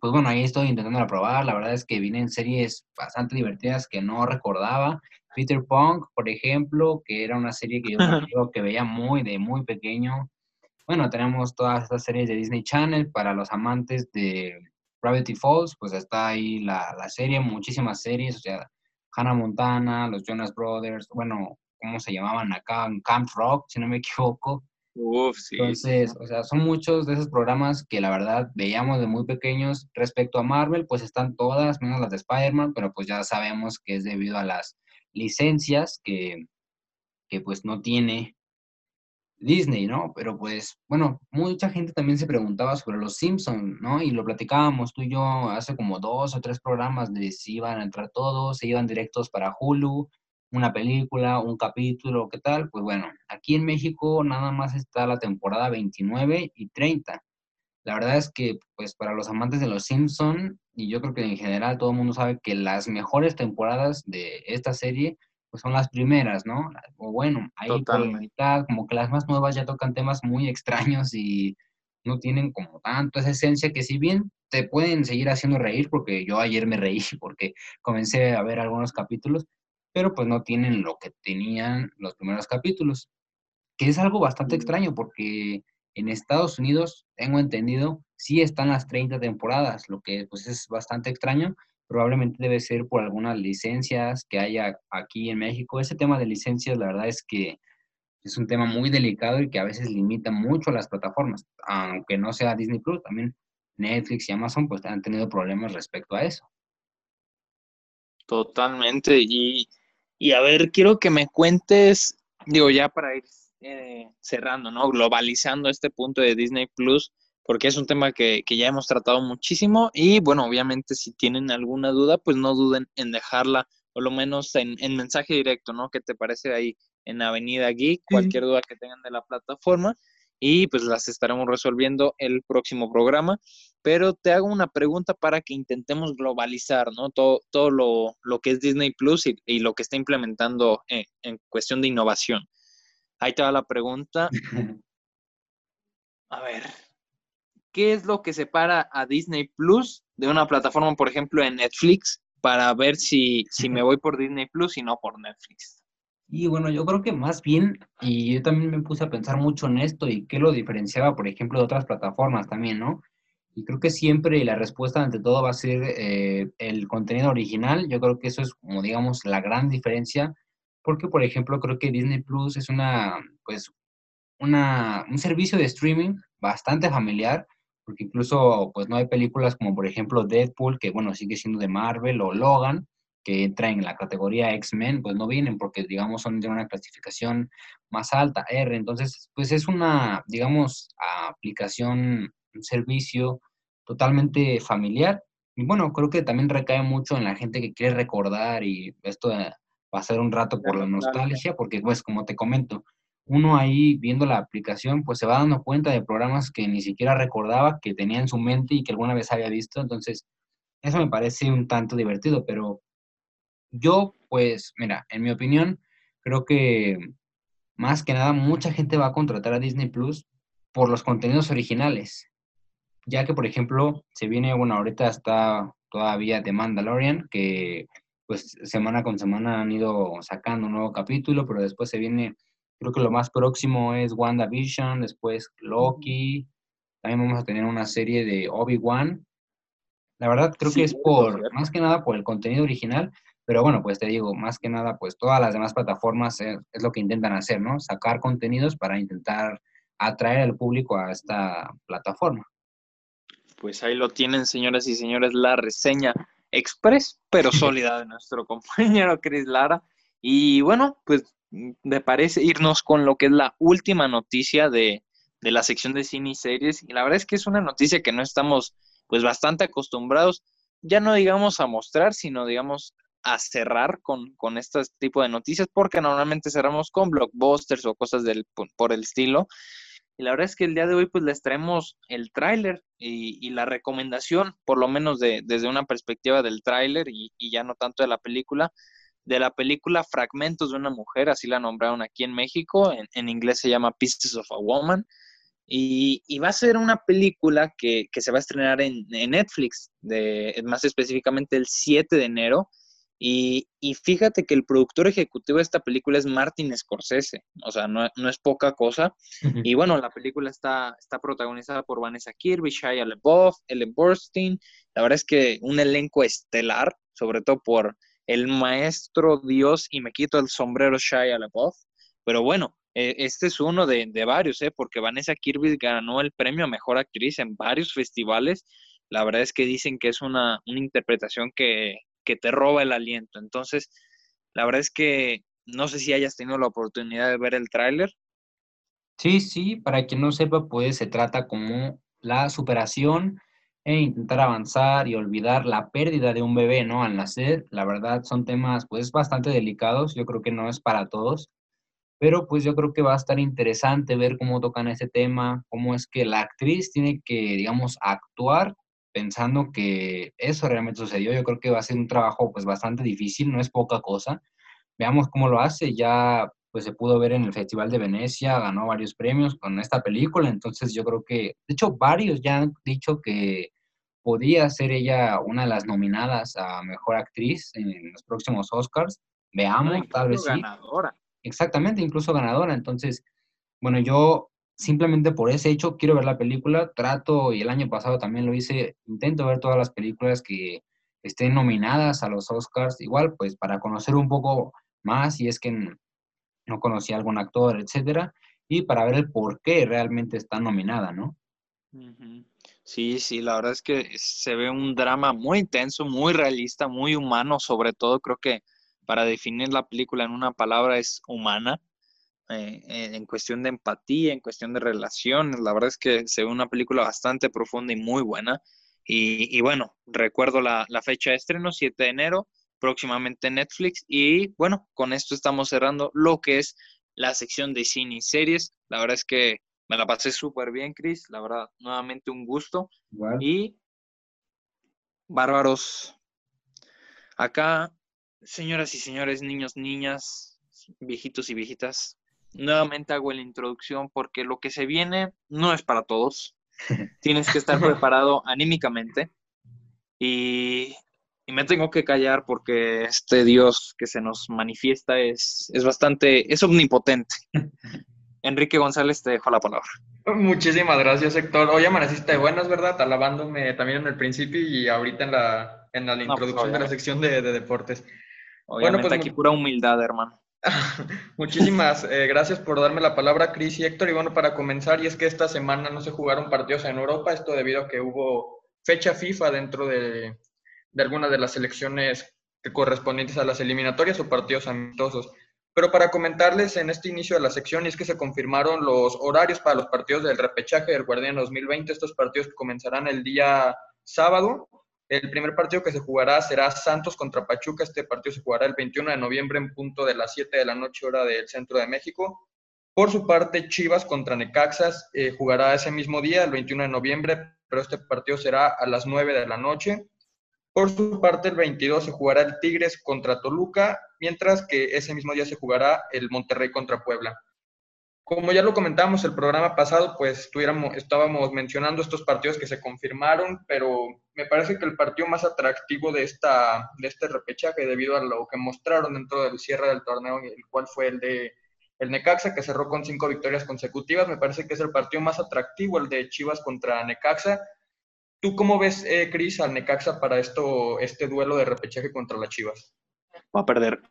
pues bueno, ahí estoy intentando probar. La verdad es que vienen series bastante divertidas que no recordaba. Peter Punk, por ejemplo, que era una serie que yo que veía muy de muy pequeño. Bueno, tenemos todas estas series de Disney Channel para los amantes de Gravity Falls, pues está ahí la, la serie, muchísimas series, o sea, Hannah Montana, los Jonas Brothers, bueno, ¿cómo se llamaban acá? Camp Rock, si no me equivoco. Uf, sí. Entonces, o sea, son muchos de esos programas que la verdad veíamos de muy pequeños. Respecto a Marvel, pues están todas, menos las de Spider-Man, pero pues ya sabemos que es debido a las licencias que, que pues no tiene Disney, ¿no? Pero pues, bueno, mucha gente también se preguntaba sobre los Simpsons, ¿no? Y lo platicábamos tú y yo hace como dos o tres programas de si iban a entrar todos, se iban directos para Hulu, una película, un capítulo, ¿qué tal? Pues bueno, aquí en México nada más está la temporada 29 y 30. La verdad es que, pues para los amantes de los Simpsons, y yo creo que en general todo el mundo sabe que las mejores temporadas de esta serie pues son las primeras, ¿no? O bueno, ahí por la mitad, como que las más nuevas ya tocan temas muy extraños y no tienen como tanto esa esencia que si bien te pueden seguir haciendo reír, porque yo ayer me reí porque comencé a ver algunos capítulos, pero pues no tienen lo que tenían los primeros capítulos, que es algo bastante extraño porque en Estados Unidos, tengo entendido, sí están las 30 temporadas, lo que pues es bastante extraño, probablemente debe ser por algunas licencias que haya aquí en México. Ese tema de licencias, la verdad es que es un tema muy delicado y que a veces limita mucho a las plataformas, aunque no sea Disney Plus, también Netflix y Amazon pues han tenido problemas respecto a eso. Totalmente. Y, y a ver, quiero que me cuentes, digo ya para ir eh, cerrando, ¿no? Globalizando este punto de Disney Plus porque es un tema que, ya hemos tratado muchísimo y bueno, obviamente si tienen alguna duda, pues no duden en dejarla, o lo menos en, mensaje directo, ¿no? ¿Qué te parece ahí en Avenida Geek? Cualquier duda que tengan de la plataforma y pues las estaremos resolviendo el próximo programa. Pero te hago una pregunta para que intentemos globalizar, ¿no? Todo, todo lo, que es Disney Plus y, lo que está implementando en, en cuestión de innovación. Ahí te va la pregunta. A ver, ¿qué es lo que separa a Disney Plus de una plataforma, por ejemplo, en Netflix, para ver si, si me voy por Disney Plus y no por Netflix? Y bueno, yo creo que más bien, y yo también me puse a pensar mucho en esto y qué lo diferenciaba, por ejemplo, de otras plataformas también, ¿no? Y creo que siempre la respuesta ante todo va a ser eh, el contenido original. Yo creo que eso es como, digamos, la gran diferencia, porque, por ejemplo, creo que Disney Plus es una, pues, una, un servicio de streaming bastante familiar, porque incluso, pues, no hay películas como, por ejemplo, Deadpool, que, bueno, sigue siendo de Marvel, o Logan, que entra en la categoría X-Men, pues no vienen porque, digamos, son de una clasificación más alta, R. Entonces, pues es una, digamos, aplicación, un servicio totalmente familiar. Y bueno, creo que también recae mucho en la gente que quiere recordar y esto va a ser un rato por la nostalgia, porque pues como te comento, uno ahí viendo la aplicación, pues se va dando cuenta de programas que ni siquiera recordaba que tenía en su mente y que alguna vez había visto. Entonces, eso me parece un tanto divertido, pero yo, pues, mira, en mi opinión, creo que más que nada mucha gente va a contratar a Disney Plus por los contenidos originales. Ya que, por ejemplo, se viene, bueno, ahorita está todavía The Mandalorian, que pues semana con semana han ido sacando un nuevo capítulo, pero después se viene, creo que lo más próximo es WandaVision, después Loki, también vamos a tener una serie de Obi-Wan. La verdad, creo que es por, más que nada por el contenido original, pero bueno, pues te digo, más que nada, pues todas las demás plataformas es, lo que intentan hacer, ¿no? Sacar contenidos para intentar atraer al público a esta plataforma. Pues ahí lo tienen, señoras y señores, la reseña express, pero sólida de nuestro compañero Chris Lara. Y bueno, pues me parece irnos con lo que es la última noticia de, de la sección de cine y series. Y la verdad es que es una noticia que no estamos pues bastante acostumbrados, ya no digamos a mostrar, sino digamos a cerrar con, con este tipo de noticias, porque normalmente cerramos con blockbusters o cosas del, por el estilo. Y la verdad es que el día de hoy pues les traemos el tráiler y, la recomendación, por lo menos de, desde una perspectiva del tráiler y, ya no tanto de la película, de la película Fragmentos de una mujer, así la nombraron aquí en México, en, inglés se llama Pieces of a Woman, y, va a ser una película que, se va a estrenar en, en Netflix, de, más específicamente el 7 de enero, y, fíjate que el productor ejecutivo de esta película es Martin Scorsese, o sea, no, es poca cosa. Y bueno, la película está, está protagonizada por Vanessa Kirby, Shia LaBeouf, Ellen Burstyn. La verdad es que un elenco estelar, sobre todo por el maestro Dios, y me quito el sombrero Shia LaBeouf. Pero bueno, e, este es uno de, varios, ¿eh? porque Vanessa Kirby ganó el premio a Mejor Actriz en varios festivales. La verdad es que dicen que es una, una interpretación que, que te roba el aliento. Entonces, la verdad es que no sé si hayas tenido la oportunidad de ver el tráiler. Sí, sí, para quien no sepa, pues se trata como la superación e intentar avanzar y olvidar la pérdida de un bebé, ¿no? Al nacer, la verdad son temas pues bastante delicados, yo creo que no es para todos, pero pues yo creo que va a estar interesante ver cómo tocan ese tema, cómo es que la actriz tiene que, digamos, actuar pensando que eso realmente sucedió. Yo creo que va a ser un trabajo pues bastante difícil, no es poca cosa. Veamos cómo lo hace. Ya pues se pudo ver en el Festival de Venecia, ganó varios premios con esta película, entonces yo creo que, de hecho, varios ya han dicho que podía ser ella una de las nominadas a Mejor Actriz en los próximos Oscars. Veamos, tal vez ganadora. sí. Exactamente, incluso ganadora. Entonces, bueno, yo simplemente por ese hecho quiero ver la película, trato, y el año pasado también lo hice, intento ver todas las películas que estén nominadas a los Oscars, igual pues para conocer un poco más si es que no conocía a algún actor, etcétera, y para ver el por qué realmente está nominada, ¿no? Sí, sí, la verdad es que se ve un drama muy intenso, muy realista, muy humano, sobre todo creo que para definir la película en una palabra es humana. Eh, en cuestión de empatía, en cuestión de relaciones. La verdad es que se ve una película bastante profunda y muy buena. Y, bueno, recuerdo la, fecha de estreno, 7 de enero, próximamente en Netflix. Y bueno, con esto estamos cerrando lo que es la sección de cine y series. La verdad es que me la pasé súper bien, Chris. La verdad, nuevamente un gusto. Y bárbaros. Acá, señoras y señores, niños, niñas, viejitos y viejitas, nuevamente hago la introducción porque lo que se viene no es para todos. Tienes que estar preparado anímicamente. Y y me tengo que callar porque este Dios que se nos manifiesta es, es bastante, es omnipotente. Enrique González, te dejo la palabra. Muchísimas gracias, Héctor. Hoy amaneciste de buenas, ¿verdad? Alabándome también en el principio y ahorita en la, en la pues, introducción de la sección de, deportes. bueno, pues aquí pura humildad, hermano. Muchísimas eh, gracias por darme la palabra, Cris y Héctor. Y bueno, para comenzar, y es que esta semana no se jugaron partidos en Europa, esto debido a que hubo fecha FIFA dentro de, de algunas de las selecciones correspondientes a las eliminatorias o partidos amistosos. Pero para comentarles en este inicio de la sección es que se confirmaron los horarios para los partidos del repechaje del Guardián 2020. Estos partidos comenzarán el día sábado. El primer partido que se jugará será Santos contra Pachuca. Este partido se jugará el 21 de noviembre en punto de las 7 de la noche hora del centro de México. Por su parte, Chivas contra Necaxas eh, jugará ese mismo día, el 21 de noviembre, pero este partido será a las 9 de la noche. Por su parte, el 22 se jugará el Tigres contra Toluca, mientras que ese mismo día se jugará el Monterrey contra Puebla. Como ya lo comentamos el programa pasado, pues estábamos mencionando estos partidos que se confirmaron, pero me parece que el partido más atractivo de, esta, de este repechaje, debido a lo que mostraron dentro del cierre del torneo, el cual fue el de el Necaxa, que cerró con cinco victorias consecutivas, me parece que es el partido más atractivo, el de Chivas contra Necaxa, ¿Tú cómo ves, eh, Cris, al Necaxa para esto, este duelo de repechaje contra las Chivas? Va a perder.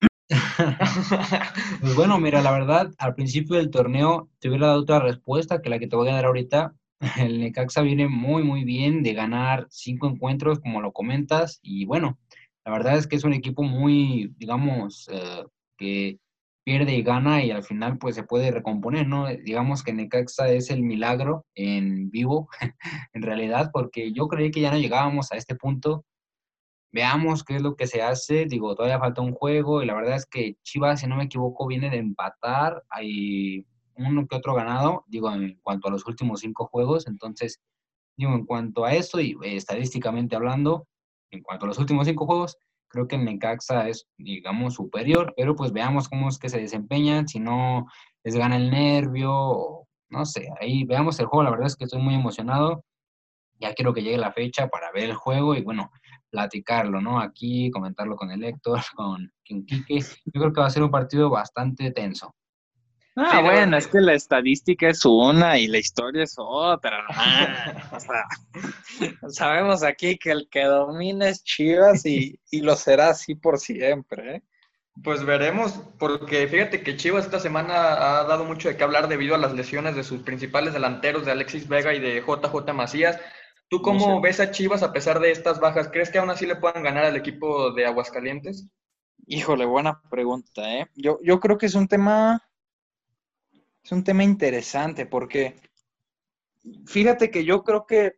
pues bueno, mira, la verdad, al principio del torneo te hubiera dado otra respuesta que la que te voy a dar ahorita. El Necaxa viene muy, muy bien de ganar cinco encuentros, como lo comentas, y bueno, la verdad es que es un equipo muy, digamos, eh, que pierde y gana y al final pues se puede recomponer, ¿no? Digamos que Necaxa es el milagro en vivo, en realidad, porque yo creí que ya no llegábamos a este punto. Veamos qué es lo que se hace, digo, todavía falta un juego y la verdad es que Chivas, si no me equivoco, viene de empatar, hay uno que otro ganado, digo, en cuanto a los últimos cinco juegos, entonces, digo, en cuanto a eso y eh, estadísticamente hablando, en cuanto a los últimos cinco juegos, Creo que el Necaxa es, digamos, superior, pero pues veamos cómo es que se desempeñan, si no les gana el nervio, no sé, ahí veamos el juego, la verdad es que estoy muy emocionado, ya quiero que llegue la fecha para ver el juego y bueno, platicarlo, ¿no? Aquí, comentarlo con el Héctor, con Quique, yo creo que va a ser un partido bastante tenso. Ah, bueno, es que la estadística es una y la historia es otra. o sea, sabemos aquí que el que domina es Chivas y, lo será así por siempre. ¿eh? Pues veremos, porque fíjate que Chivas esta semana ha dado mucho de qué hablar debido a las lesiones de sus principales delanteros, de Alexis Vega y de JJ Macías. ¿Tú cómo ves a Chivas a pesar de estas bajas? ¿Crees que aún así le puedan ganar al equipo de Aguascalientes? Híjole, buena pregunta, ¿eh? Yo, yo creo que es un tema es un tema interesante porque fíjate que yo creo que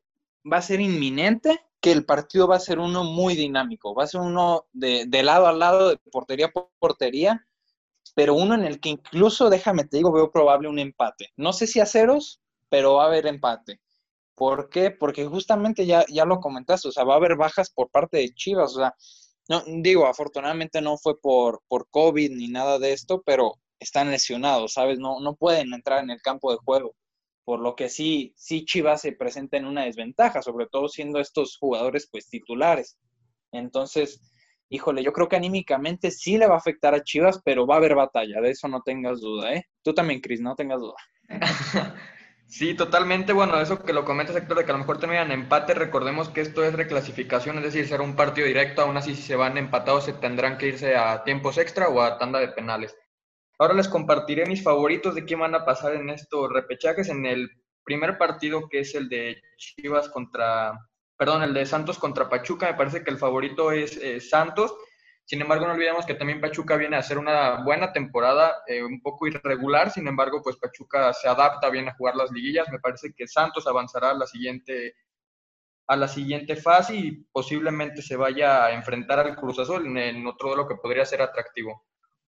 va a ser inminente que el partido va a ser uno muy dinámico, va a ser uno de, lado a lado, de portería por portería, pero uno en el que incluso, déjame te digo, veo probable un empate. No sé si a ceros, pero va a haber empate. ¿Por qué? Porque justamente ya, ya lo comentaste, o sea, va a haber bajas por parte de Chivas, o sea, no, digo, afortunadamente no fue por, por COVID ni nada de esto, pero están lesionados, ¿sabes? No, no pueden entrar en el campo de juego. Por lo que sí, sí Chivas se presenta en una desventaja, sobre todo siendo estos jugadores pues titulares. Entonces, híjole, yo creo que anímicamente sí le va a afectar a Chivas, pero va a haber batalla, de eso no tengas duda, ¿eh? Tú también, Cris, no tengas duda. Sí, totalmente. Bueno, eso que lo comentas, Héctor, de que a lo mejor terminan empate, recordemos que esto es reclasificación, es decir, será un partido directo, aún así si se van empatados se tendrán que irse a tiempos extra o a tanda de penales. Ahora les compartiré mis favoritos de quién van a pasar en estos repechajes. En el primer partido, que es el de Chivas contra, perdón, el de Santos contra Pachuca, me parece que el favorito es eh, Santos. Sin embargo, no olvidemos que también Pachuca viene a hacer una buena temporada, eh, un poco irregular. Sin embargo, pues Pachuca se adapta bien a jugar las liguillas. Me parece que Santos avanzará a la siguiente a la siguiente fase y posiblemente se vaya a enfrentar al Cruz Azul en, en otro de lo que podría ser atractivo.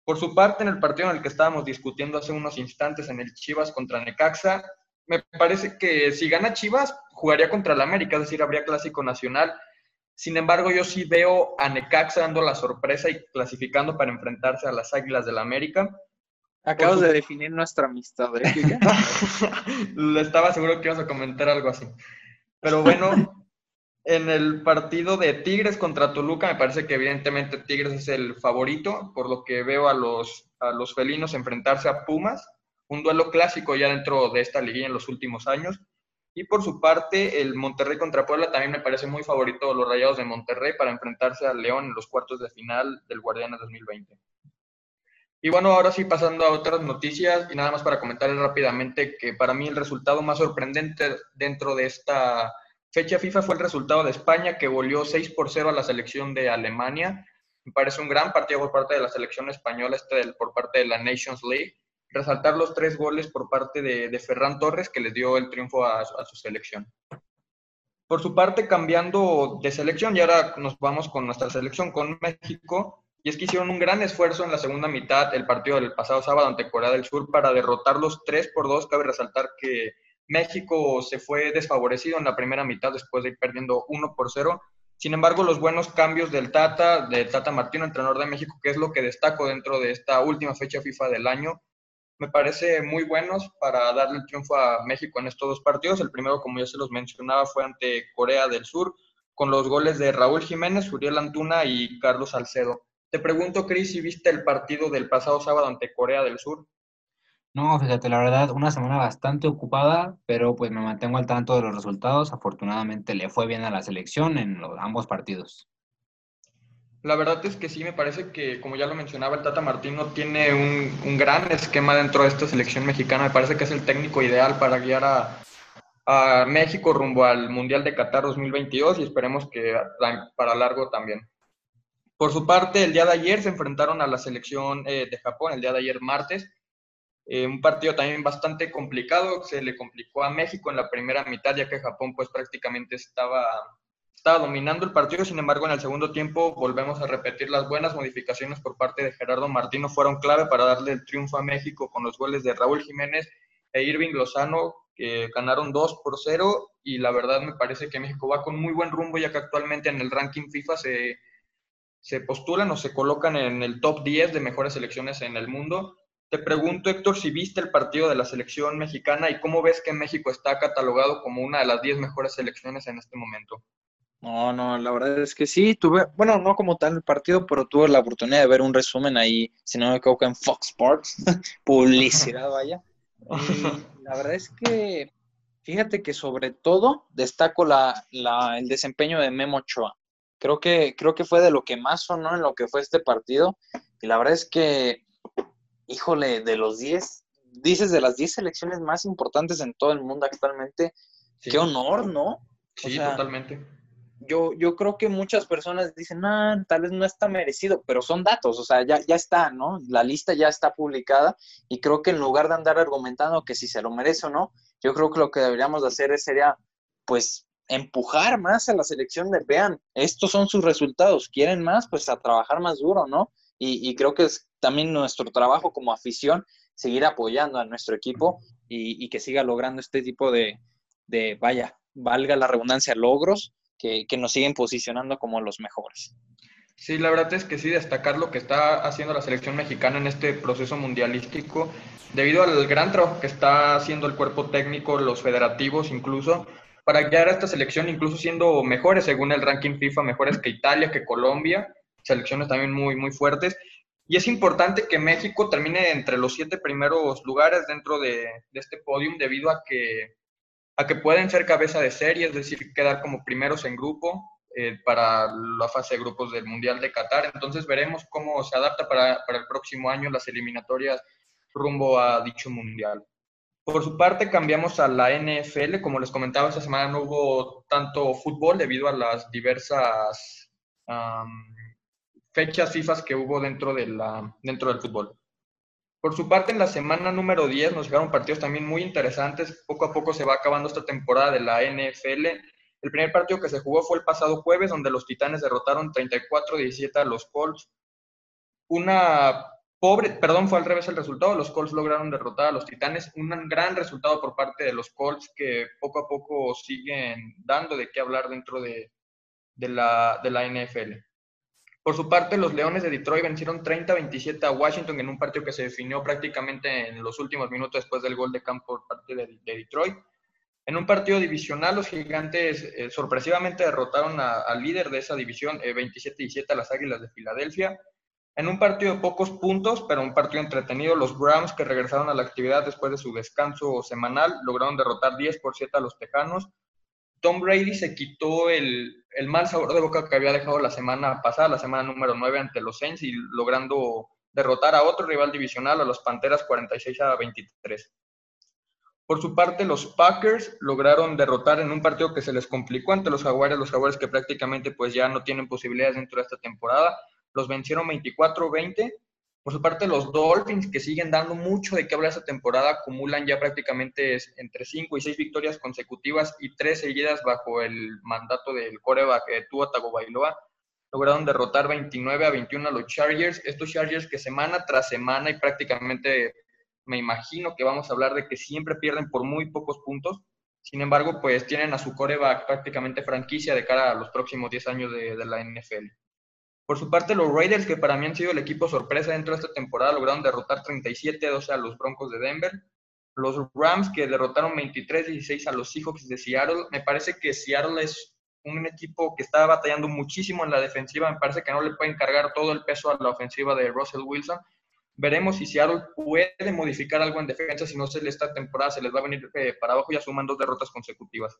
Por su parte, en el partido en el que estábamos discutiendo hace unos instantes, en el Chivas contra Necaxa, me parece que si gana Chivas, jugaría contra el América, es decir, habría clásico nacional. Sin embargo, yo sí veo a Necaxa dando la sorpresa y clasificando para enfrentarse a las Águilas del la América. Acabas de definir nuestra amistad, ¿eh? Estaba seguro que ibas a comentar algo así. Pero bueno, En el partido de Tigres contra Toluca, me parece que evidentemente Tigres es el favorito, por lo que veo a los, a los felinos enfrentarse a Pumas, un duelo clásico ya dentro de esta liguilla en los últimos años. Y por su parte, el Monterrey contra Puebla también me parece muy favorito los Rayados de Monterrey para enfrentarse al León en los cuartos de final del Guardianes 2020. Y bueno, ahora sí pasando a otras noticias y nada más para comentarles rápidamente que para mí el resultado más sorprendente dentro de esta fecha FIFA fue el resultado de España que volvió 6 por 0 a la selección de Alemania. Me parece un gran partido por parte de la selección española, este por parte de la Nations League resaltar los tres goles por parte de, Ferran Torres que les dio el triunfo a, su selección. Por su parte, cambiando de selección, y ahora nos vamos con nuestra selección, con México, y es que hicieron un gran esfuerzo en la segunda mitad del partido del pasado sábado ante Corea del Sur para derrotarlos 3 por 2. Cabe resaltar que México se fue desfavorecido en la primera mitad después de ir perdiendo 1 por 0. Sin embargo, los buenos cambios del Tata, del Tata Martino, entrenador de México, que es lo que destaco dentro de esta última fecha FIFA del año, me parece muy buenos para darle el triunfo a México en estos dos partidos. El primero, como ya se los mencionaba, fue ante Corea del Sur, con los goles de Raúl Jiménez, Uriel Antuna y Carlos Salcedo. Te pregunto, Cris, si viste el partido del pasado sábado ante Corea del Sur. No, fíjate, la verdad, una semana bastante ocupada, pero pues me mantengo al tanto de los resultados. Afortunadamente le fue bien a la selección en los, ambos partidos. La verdad es que sí, me parece que, como ya lo mencionaba, el Tata Martino tiene un, gran esquema dentro de esta selección mexicana. Me parece que es el técnico ideal para guiar a, México rumbo al Mundial de Qatar 2022 y esperemos que para largo también. Por su parte, el día de ayer se enfrentaron a la selección eh, de Japón, el día de ayer martes. Eh, un partido también bastante complicado, se le complicó a México en la primera mitad, ya que Japón pues prácticamente estaba estaba dominando el partido, sin embargo en el segundo tiempo volvemos a repetir las buenas modificaciones por parte de Gerardo Martino. Fueron clave para darle el triunfo a México con los goles de Raúl Jiménez e Irving Lozano que ganaron 2 por 0 y la verdad me parece que México va con muy buen rumbo ya que actualmente en el ranking FIFA se, se postulan o se colocan en el top 10 de mejores selecciones en el mundo. Te pregunto, Héctor, si viste el partido de la selección mexicana y cómo ves que México está catalogado como una de las 10 mejores selecciones en este momento. No, no, la verdad es que sí, tuve, bueno, no como tal el partido, pero tuve la oportunidad de ver un resumen ahí, si no me equivoco, en Fox Sports, publicidad, vaya. la verdad es que, fíjate que sobre todo destaco la, el desempeño de Memo Ochoa. Creo que, creo que fue de lo que más sonó en lo que fue este partido. Y la verdad es que, híjole, de los 10, dices de las 10 selecciones más importantes en todo el mundo actualmente, qué honor, ¿no? Sí, totalmente yo, yo creo que muchas personas dicen, ah, tal vez no está merecido, pero son datos, o sea, ya, ya está, ¿no? La lista ya está publicada y creo que en lugar de andar argumentando que si se lo merece o no, yo creo que lo que deberíamos de hacer sería, pues, empujar más a la selección de, vean, estos son sus resultados, quieren más, pues a trabajar más duro, ¿no? Y, creo que es también nuestro trabajo como afición seguir apoyando a nuestro equipo y, que siga logrando este tipo de, de, vaya, valga la redundancia, logros que, nos siguen posicionando como los mejores. Sí, la verdad es que sí, destacar lo que está haciendo la selección mexicana en este proceso mundialístico, debido al gran trabajo que está haciendo el cuerpo técnico, los federativos incluso, para guiar a esta selección, incluso siendo mejores según el ranking FIFA, mejores que Italia, que Colombia, selecciones también muy, muy fuertes. Y es importante que México termine entre los siete primeros lugares dentro de, de este podium, debido a que a que pueden ser cabeza de serie, es decir, quedar como primeros en grupo eh, para la fase de grupos del Mundial de Qatar. Entonces veremos cómo se adapta para, para el próximo año las eliminatorias rumbo a dicho Mundial. Por su parte, cambiamos a la NFL. Como les comentaba, esta semana no hubo tanto fútbol debido a las diversas fechas FIFA que hubo dentro, de la, dentro del fútbol. Por su parte, en la semana número 10 nos llegaron partidos también muy interesantes. Poco a poco se va acabando esta temporada de la NFL. El primer partido que se jugó fue el pasado jueves, donde los Titanes derrotaron 34-17 a los Colts. Una pobre, perdón, fue al revés el resultado. Los Colts lograron derrotar a los Titanes. Un gran resultado por parte de los Colts que poco a poco siguen dando de qué hablar dentro de, la, de la NFL. Por su parte, los Leones de Detroit vencieron 30-27 a Washington en un partido que se definió prácticamente en los últimos minutos después del gol de campo por parte de, Detroit. En un partido divisional, los gigantes eh, sorpresivamente derrotaron al líder de esa división, 27-17 eh, a las Águilas de Filadelfia. En un partido de pocos puntos, pero un partido entretenido, los Browns, que regresaron a la actividad después de su descanso semanal, lograron derrotar 10 por 7 a los Tejanos. Tom Brady se quitó el, mal sabor de boca que había dejado la semana pasada, la semana número 9 ante los Saints, y logrando derrotar a otro rival divisional, a los Panteras 46 a 23. Por su parte, los Packers lograron derrotar en un partido que se les complicó ante los Jaguares, los Jaguares que prácticamente pues ya no tienen posibilidades dentro de esta temporada. Los vencieron 24-20. Por su parte, los Dolphins, que siguen dando mucho de qué hablar esta temporada, acumulan ya prácticamente entre 5 y 6 victorias consecutivas y 3 seguidas bajo el mandato del coreback eh, Tua Tagovailoa lograron derrotar 29 a 21 a los Chargers. Estos Chargers que semana tras semana y prácticamente me imagino que vamos a hablar de que siempre pierden por muy pocos puntos. Sin embargo, pues tienen a su coreback prácticamente franquicia de cara a los próximos 10 años de, de la NFL. Por su parte, los Raiders, que para mí han sido el equipo sorpresa dentro de esta temporada, lograron derrotar 37 a 12 a los Broncos de Denver. Los Rams, que derrotaron 23-16 a los Seahawks de Seattle. Me parece que Seattle es un equipo que está batallando muchísimo en la defensiva. Me parece que no le pueden cargar todo el peso a la ofensiva de Russell Wilson. Veremos si Seattle puede modificar algo en defensa. Si no se esta temporada, se les va a venir eh, para abajo y asuman dos derrotas consecutivas.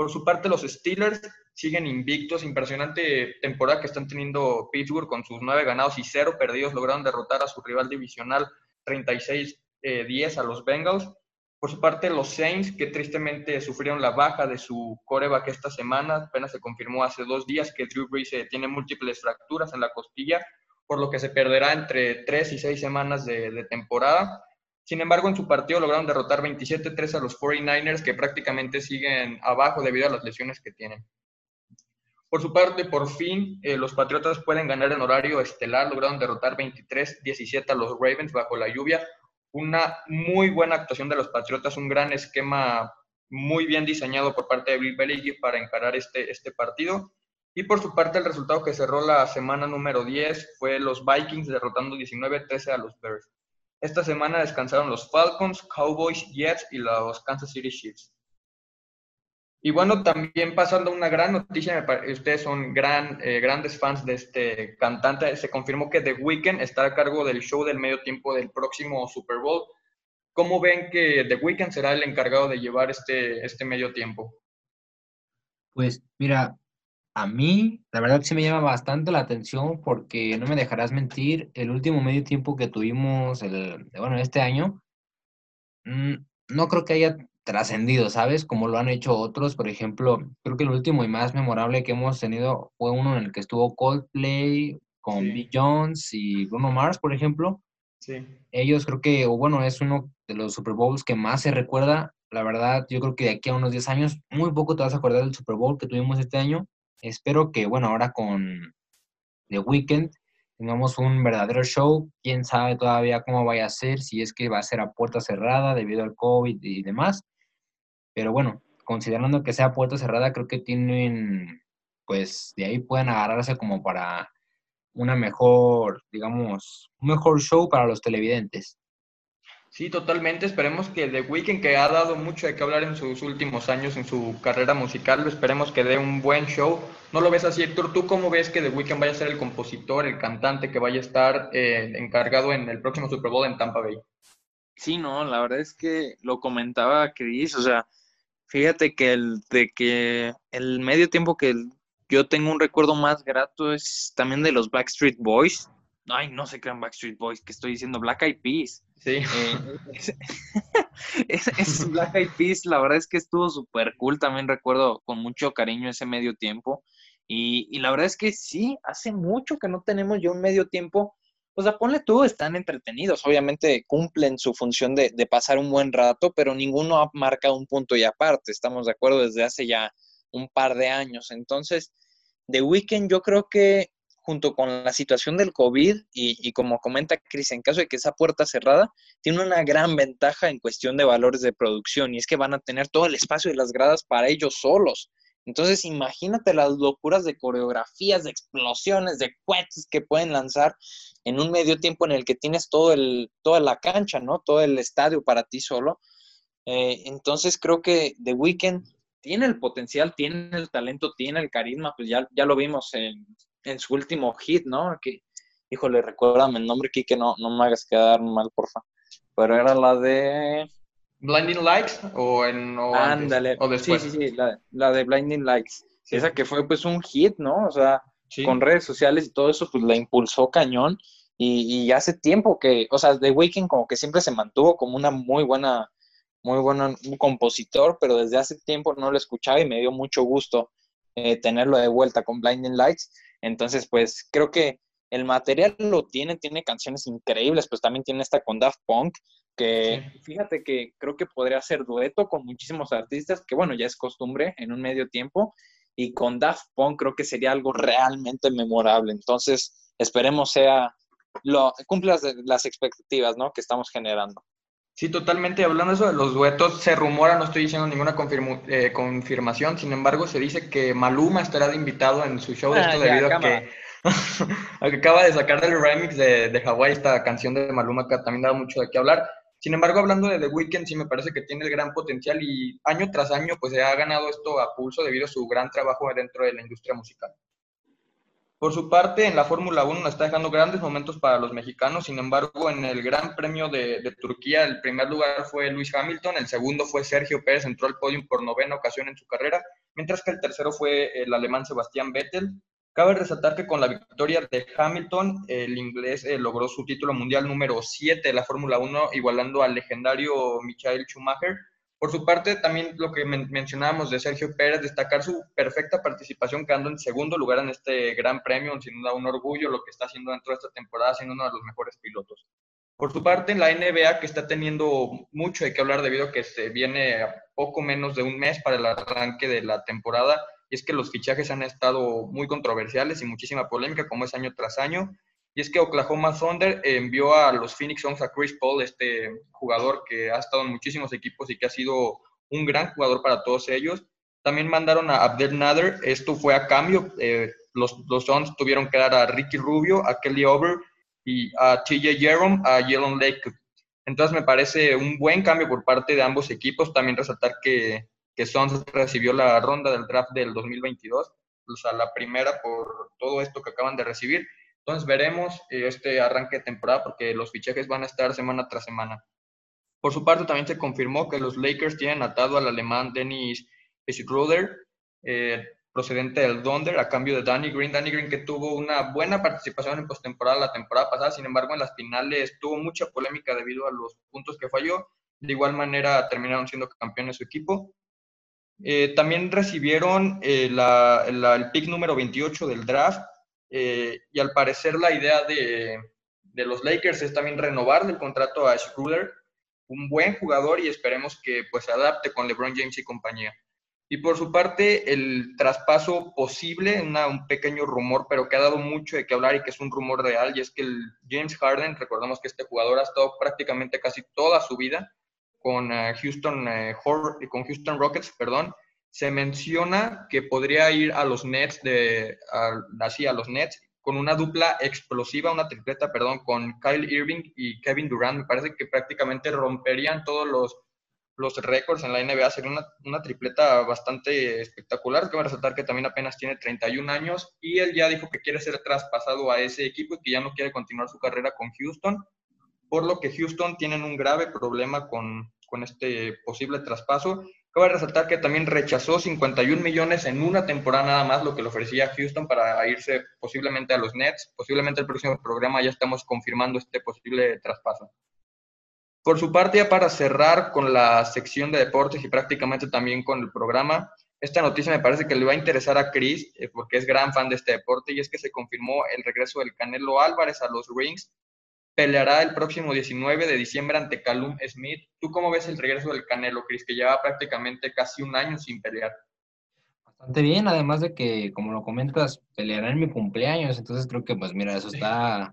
Por su parte, los Steelers siguen invictos. Impresionante temporada que están teniendo Pittsburgh con sus nueve ganados y cero perdidos. Lograron derrotar a su rival divisional 36-10 eh, a los Bengals. Por su parte, los Saints, que tristemente sufrieron la baja de su coreback esta semana, apenas se confirmó hace dos días que Drew Brees eh, tiene múltiples fracturas en la costilla, por lo que se perderá entre tres y seis semanas de, temporada. Sin embargo, en su partido lograron derrotar 27-3 a los 49ers, que prácticamente siguen abajo debido a las lesiones que tienen. Por su parte, por fin, eh, los Patriotas pueden ganar en horario estelar, lograron derrotar 23-17 a los Ravens bajo la lluvia, una muy buena actuación de los Patriotas, un gran esquema muy bien diseñado por parte de Bill Belichick para encarar este, este partido. Y por su parte, el resultado que cerró la semana número 10 fue los Vikings derrotando 19-13 a los Bears. Esta semana descansaron los Falcons, Cowboys, Jets y los Kansas City Chiefs. Y bueno, también pasando una gran noticia, ustedes son eh, grandes fans de este cantante, se confirmó que The Weeknd estará a cargo del show del medio tiempo del próximo Super Bowl. ¿Cómo ven que The Weeknd será el encargado de llevar este, este medio tiempo? Pues mira, a mí la verdad sí me llama bastante la atención porque no me dejarás mentir, el último medio tiempo que tuvimos, el, bueno, este año, mm, no creo que haya trascendido, ¿sabes? Como lo han hecho otros. Por ejemplo, creo que el último y más memorable que hemos tenido fue uno en el que estuvo Coldplay con sí. Jones y Bruno Mars, por ejemplo. Sí. Ellos creo que, bueno, es uno de los Super Bowls que más se recuerda. La verdad, yo creo que de aquí a unos 10 años, muy poco te vas a acordar del Super Bowl que tuvimos este año. Espero que, bueno, ahora con The Weeknd tengamos un verdadero show. Quién sabe todavía cómo vaya a ser, si es que va a ser a puerta cerrada debido al COVID y demás. Pero bueno, considerando que sea puerta cerrada, creo que tienen, pues de ahí pueden agarrarse como para una mejor, digamos, un mejor show para los televidentes. Sí, totalmente. Esperemos que The Weeknd, que ha dado mucho de qué hablar en sus últimos años en su carrera musical, esperemos que dé un buen show. ¿No lo ves así, Héctor? ¿Tú cómo ves que The Weeknd vaya a ser el compositor, el cantante que vaya a estar eh, encargado en el próximo Super Bowl en Tampa Bay? Sí, no, la verdad es que lo comentaba Chris, o sea, Fíjate que el de que el medio tiempo que yo tengo un recuerdo más grato es también de los Backstreet Boys. Ay, no se crean Backstreet Boys, que estoy diciendo Black Eyed Peas. Sí. Eh, es, Black Eyed Peas, la verdad es que estuvo súper cool. También recuerdo con mucho cariño ese medio tiempo. Y, y, la verdad es que sí, hace mucho que no tenemos ya un medio tiempo o sea, ponle tú, están entretenidos, obviamente cumplen su función de, pasar un buen rato, pero ninguno ha marcado un punto y aparte, estamos de acuerdo desde hace ya un par de años. Entonces, The Weeknd yo creo que junto con la situación del COVID y, y, como comenta Chris, en caso de que esa puerta cerrada, tiene una gran ventaja en cuestión de valores de producción y es que van a tener todo el espacio y las gradas para ellos solos. Entonces, imagínate las locuras de coreografías, de explosiones, de cohetes que pueden lanzar en un medio tiempo en el que tienes todo el, toda la cancha, ¿no? Todo el estadio para ti solo. Eh, entonces creo que The Weeknd tiene el potencial, tiene el talento, tiene el carisma, pues ya, ya lo vimos en, en su último hit, ¿no? Que, híjole, recuérdame el nombre, que no, no me hagas quedar mal, porfa. Pero era la de... Blinding Lights o en o Ándale. o después. Sí, sí, sí, la, de Blinding Lights. Esa que fue pues un hit, ¿no? O sea, con redes sociales y todo eso, pues la impulsó cañón. Y, y, hace tiempo que, o sea, The Weeknd como que siempre se mantuvo como una muy buena, muy buena un compositor, pero desde hace tiempo no lo escuchaba y me dio mucho gusto eh, tenerlo de vuelta con Blinding Lights. Entonces, pues creo que el material lo tiene, tiene canciones increíbles, pues también tiene esta con Daft Punk, que fíjate que creo que podría ser dueto con muchísimos artistas, que bueno, ya es costumbre en un medio tiempo, y con Daft Punk creo que sería algo realmente memorable. Entonces, esperemos sea, lo, cumpla las, expectativas, ¿no? Que estamos generando. Sí, totalmente. Hablando de eso de los duetos, se rumora, no estoy diciendo ninguna eh, confirmación, sin embargo, se dice que Maluma estará de invitado en su show de ah, esto debido a que Acaba de sacar del remix de, de Hawaii esta canción de Maluma que también da mucho de qué hablar. Sin embargo, hablando de The Weeknd, sí me parece que tiene el gran potencial y año tras año pues se ha ganado esto a pulso debido a su gran trabajo dentro de la industria musical. Por su parte, en la Fórmula 1 está dejando grandes momentos para los mexicanos. Sin embargo, en el Gran Premio de, Turquía, el primer lugar fue Luis Hamilton, el segundo fue Sergio Pérez, entró al podio por novena ocasión en su carrera, mientras que el tercero fue el alemán Sebastián Vettel. Cabe resaltar que con la victoria de Hamilton, el inglés eh, logró su título mundial número 7 de la Fórmula 1, igualando al legendario Michael Schumacher. Por su parte, también lo que mencionábamos de Sergio Pérez, destacar su perfecta participación quedando en segundo lugar en este gran premio, sin duda un orgullo lo que está haciendo dentro de esta temporada, siendo uno de los mejores pilotos. Por su parte, en la NBA, que está teniendo mucho de qué hablar debido a que se viene a poco menos de un mes para el arranque de la temporada, y es que los fichajes han estado muy controversiales y muchísima polémica, como es año tras año. Y es que Oklahoma Thunder envió a los Phoenix Suns a Chris Paul, este jugador que ha estado en muchísimos equipos y que ha sido un gran jugador para todos ellos. También mandaron a Abdel Nader, esto fue a cambio. Eh, los, los Suns tuvieron que dar a Ricky Rubio, a Kelly Over y a TJ Jerome, a Jalen Lake. Entonces me parece un buen cambio por parte de ambos equipos. También resaltar que que Sons recibió la ronda del draft del 2022, o sea, la primera por todo esto que acaban de recibir. Entonces veremos eh, este arranque de temporada porque los fichajes van a estar semana tras semana. Por su parte, también se confirmó que los Lakers tienen atado al alemán Dennis Schroeder, eh, procedente del Donder, a cambio de Danny Green. Danny Green que tuvo una buena participación en postemporada la temporada pasada, sin embargo, en las finales tuvo mucha polémica debido a los puntos que falló. De igual manera, terminaron siendo campeones su equipo. Eh, también recibieron eh, el pick número 28 del draft eh, y al parecer la idea de, los Lakers es también renovar el contrato a Schroeder, un buen jugador y esperemos que pues se adapte con LeBron James y compañía. Y por su parte, el traspaso posible, un pequeño rumor, pero que ha dado mucho de qué hablar y que es un rumor real, y es que el James Harden, recordamos que este jugador ha estado prácticamente casi toda su vida con eh, Houston, eh, con Houston Rockets, perdón, se menciona que podría ir a los Nets de así a los Nets con una dupla explosiva, una tripleta, perdón, con Kyle Irving y Kevin Durant. Me parece que prácticamente romperían todos los, los récords en la NBA. Sería una, una tripleta bastante espectacular. Cabe resaltar que también apenas tiene 31 años y él ya dijo que quiere ser traspasado a ese equipo y que ya no quiere continuar su carrera con Houston por lo que Houston tienen un grave problema con, con este posible traspaso. Cabe resaltar que también rechazó 51 millones en una temporada nada más, lo que le ofrecía Houston para irse posiblemente a los Nets. Posiblemente el próximo programa ya estamos confirmando este posible traspaso. Por su parte, ya para cerrar con la sección de deportes y prácticamente también con el programa, esta noticia me parece que le va a interesar a Chris, eh, porque es gran fan de este deporte, y es que se confirmó el regreso del Canelo Álvarez a los Rings peleará el próximo 19 de diciembre ante Calum Smith. ¿Tú cómo ves el regreso del Canelo, Chris, que lleva prácticamente casi un año sin pelear? Bastante bien, además de que, como lo comentas, peleará en mi cumpleaños, entonces creo que, pues mira, eso está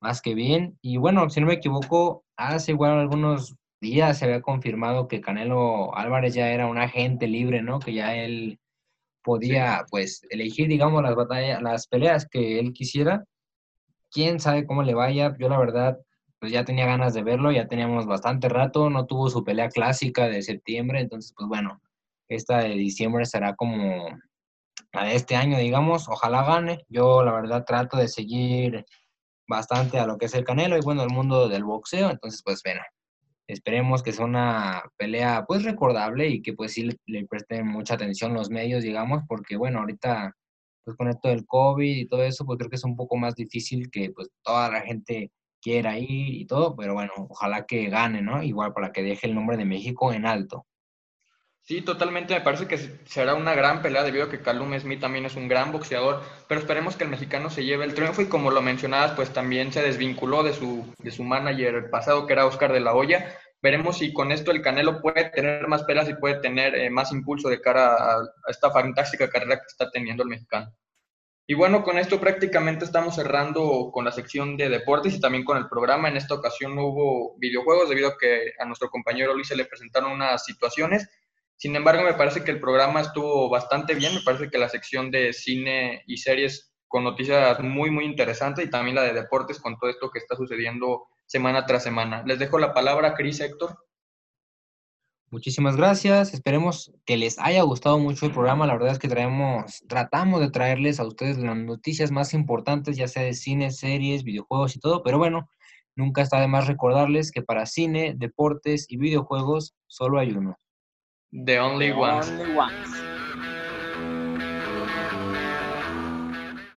más que bien. Y bueno, si no me equivoco, hace igual algunos días se había confirmado que Canelo Álvarez ya era un agente libre, ¿no? Que ya él podía, pues, elegir, digamos, las batallas, las peleas que él quisiera quién sabe cómo le vaya. Yo la verdad, pues ya tenía ganas de verlo, ya teníamos bastante rato, no tuvo su pelea clásica de septiembre, entonces pues bueno, esta de diciembre será como la de este año, digamos, ojalá gane. Yo la verdad trato de seguir bastante a lo que es el Canelo y bueno, el mundo del boxeo, entonces pues bueno, esperemos que sea una pelea pues recordable y que pues sí le, presten mucha atención los medios, digamos, porque bueno, ahorita pues con esto del COVID y todo eso, pues creo que es un poco más difícil que pues toda la gente quiera ir y todo, pero bueno, ojalá que gane, ¿no? Igual para que deje el nombre de México en alto. Sí, totalmente. Me parece que será una gran pelea debido a que Callum Smith también es un gran boxeador, pero esperemos que el mexicano se lleve el triunfo y como lo mencionabas, pues también se desvinculó de su, de su manager pasado que era Oscar de la Hoya. Veremos si con esto el Canelo puede tener más peleas y puede tener eh, más impulso de cara a esta fantástica carrera que está teniendo el mexicano. Y bueno, con esto prácticamente estamos cerrando con la sección de deportes y también con el programa. En esta ocasión no hubo videojuegos debido a que a nuestro compañero Luis se le presentaron unas situaciones. Sin embargo, me parece que el programa estuvo bastante bien. Me parece que la sección de cine y series con noticias muy, muy interesantes y también la de deportes con todo esto que está sucediendo semana tras semana. Les dejo la palabra a Cris Héctor. Muchísimas gracias. Esperemos que les haya gustado mucho el programa. La verdad es que traemos, tratamos de traerles a ustedes las noticias más importantes, ya sea de cine, series, videojuegos y todo. Pero bueno, nunca está de más recordarles que para cine, deportes y videojuegos solo hay uno. The only, only one.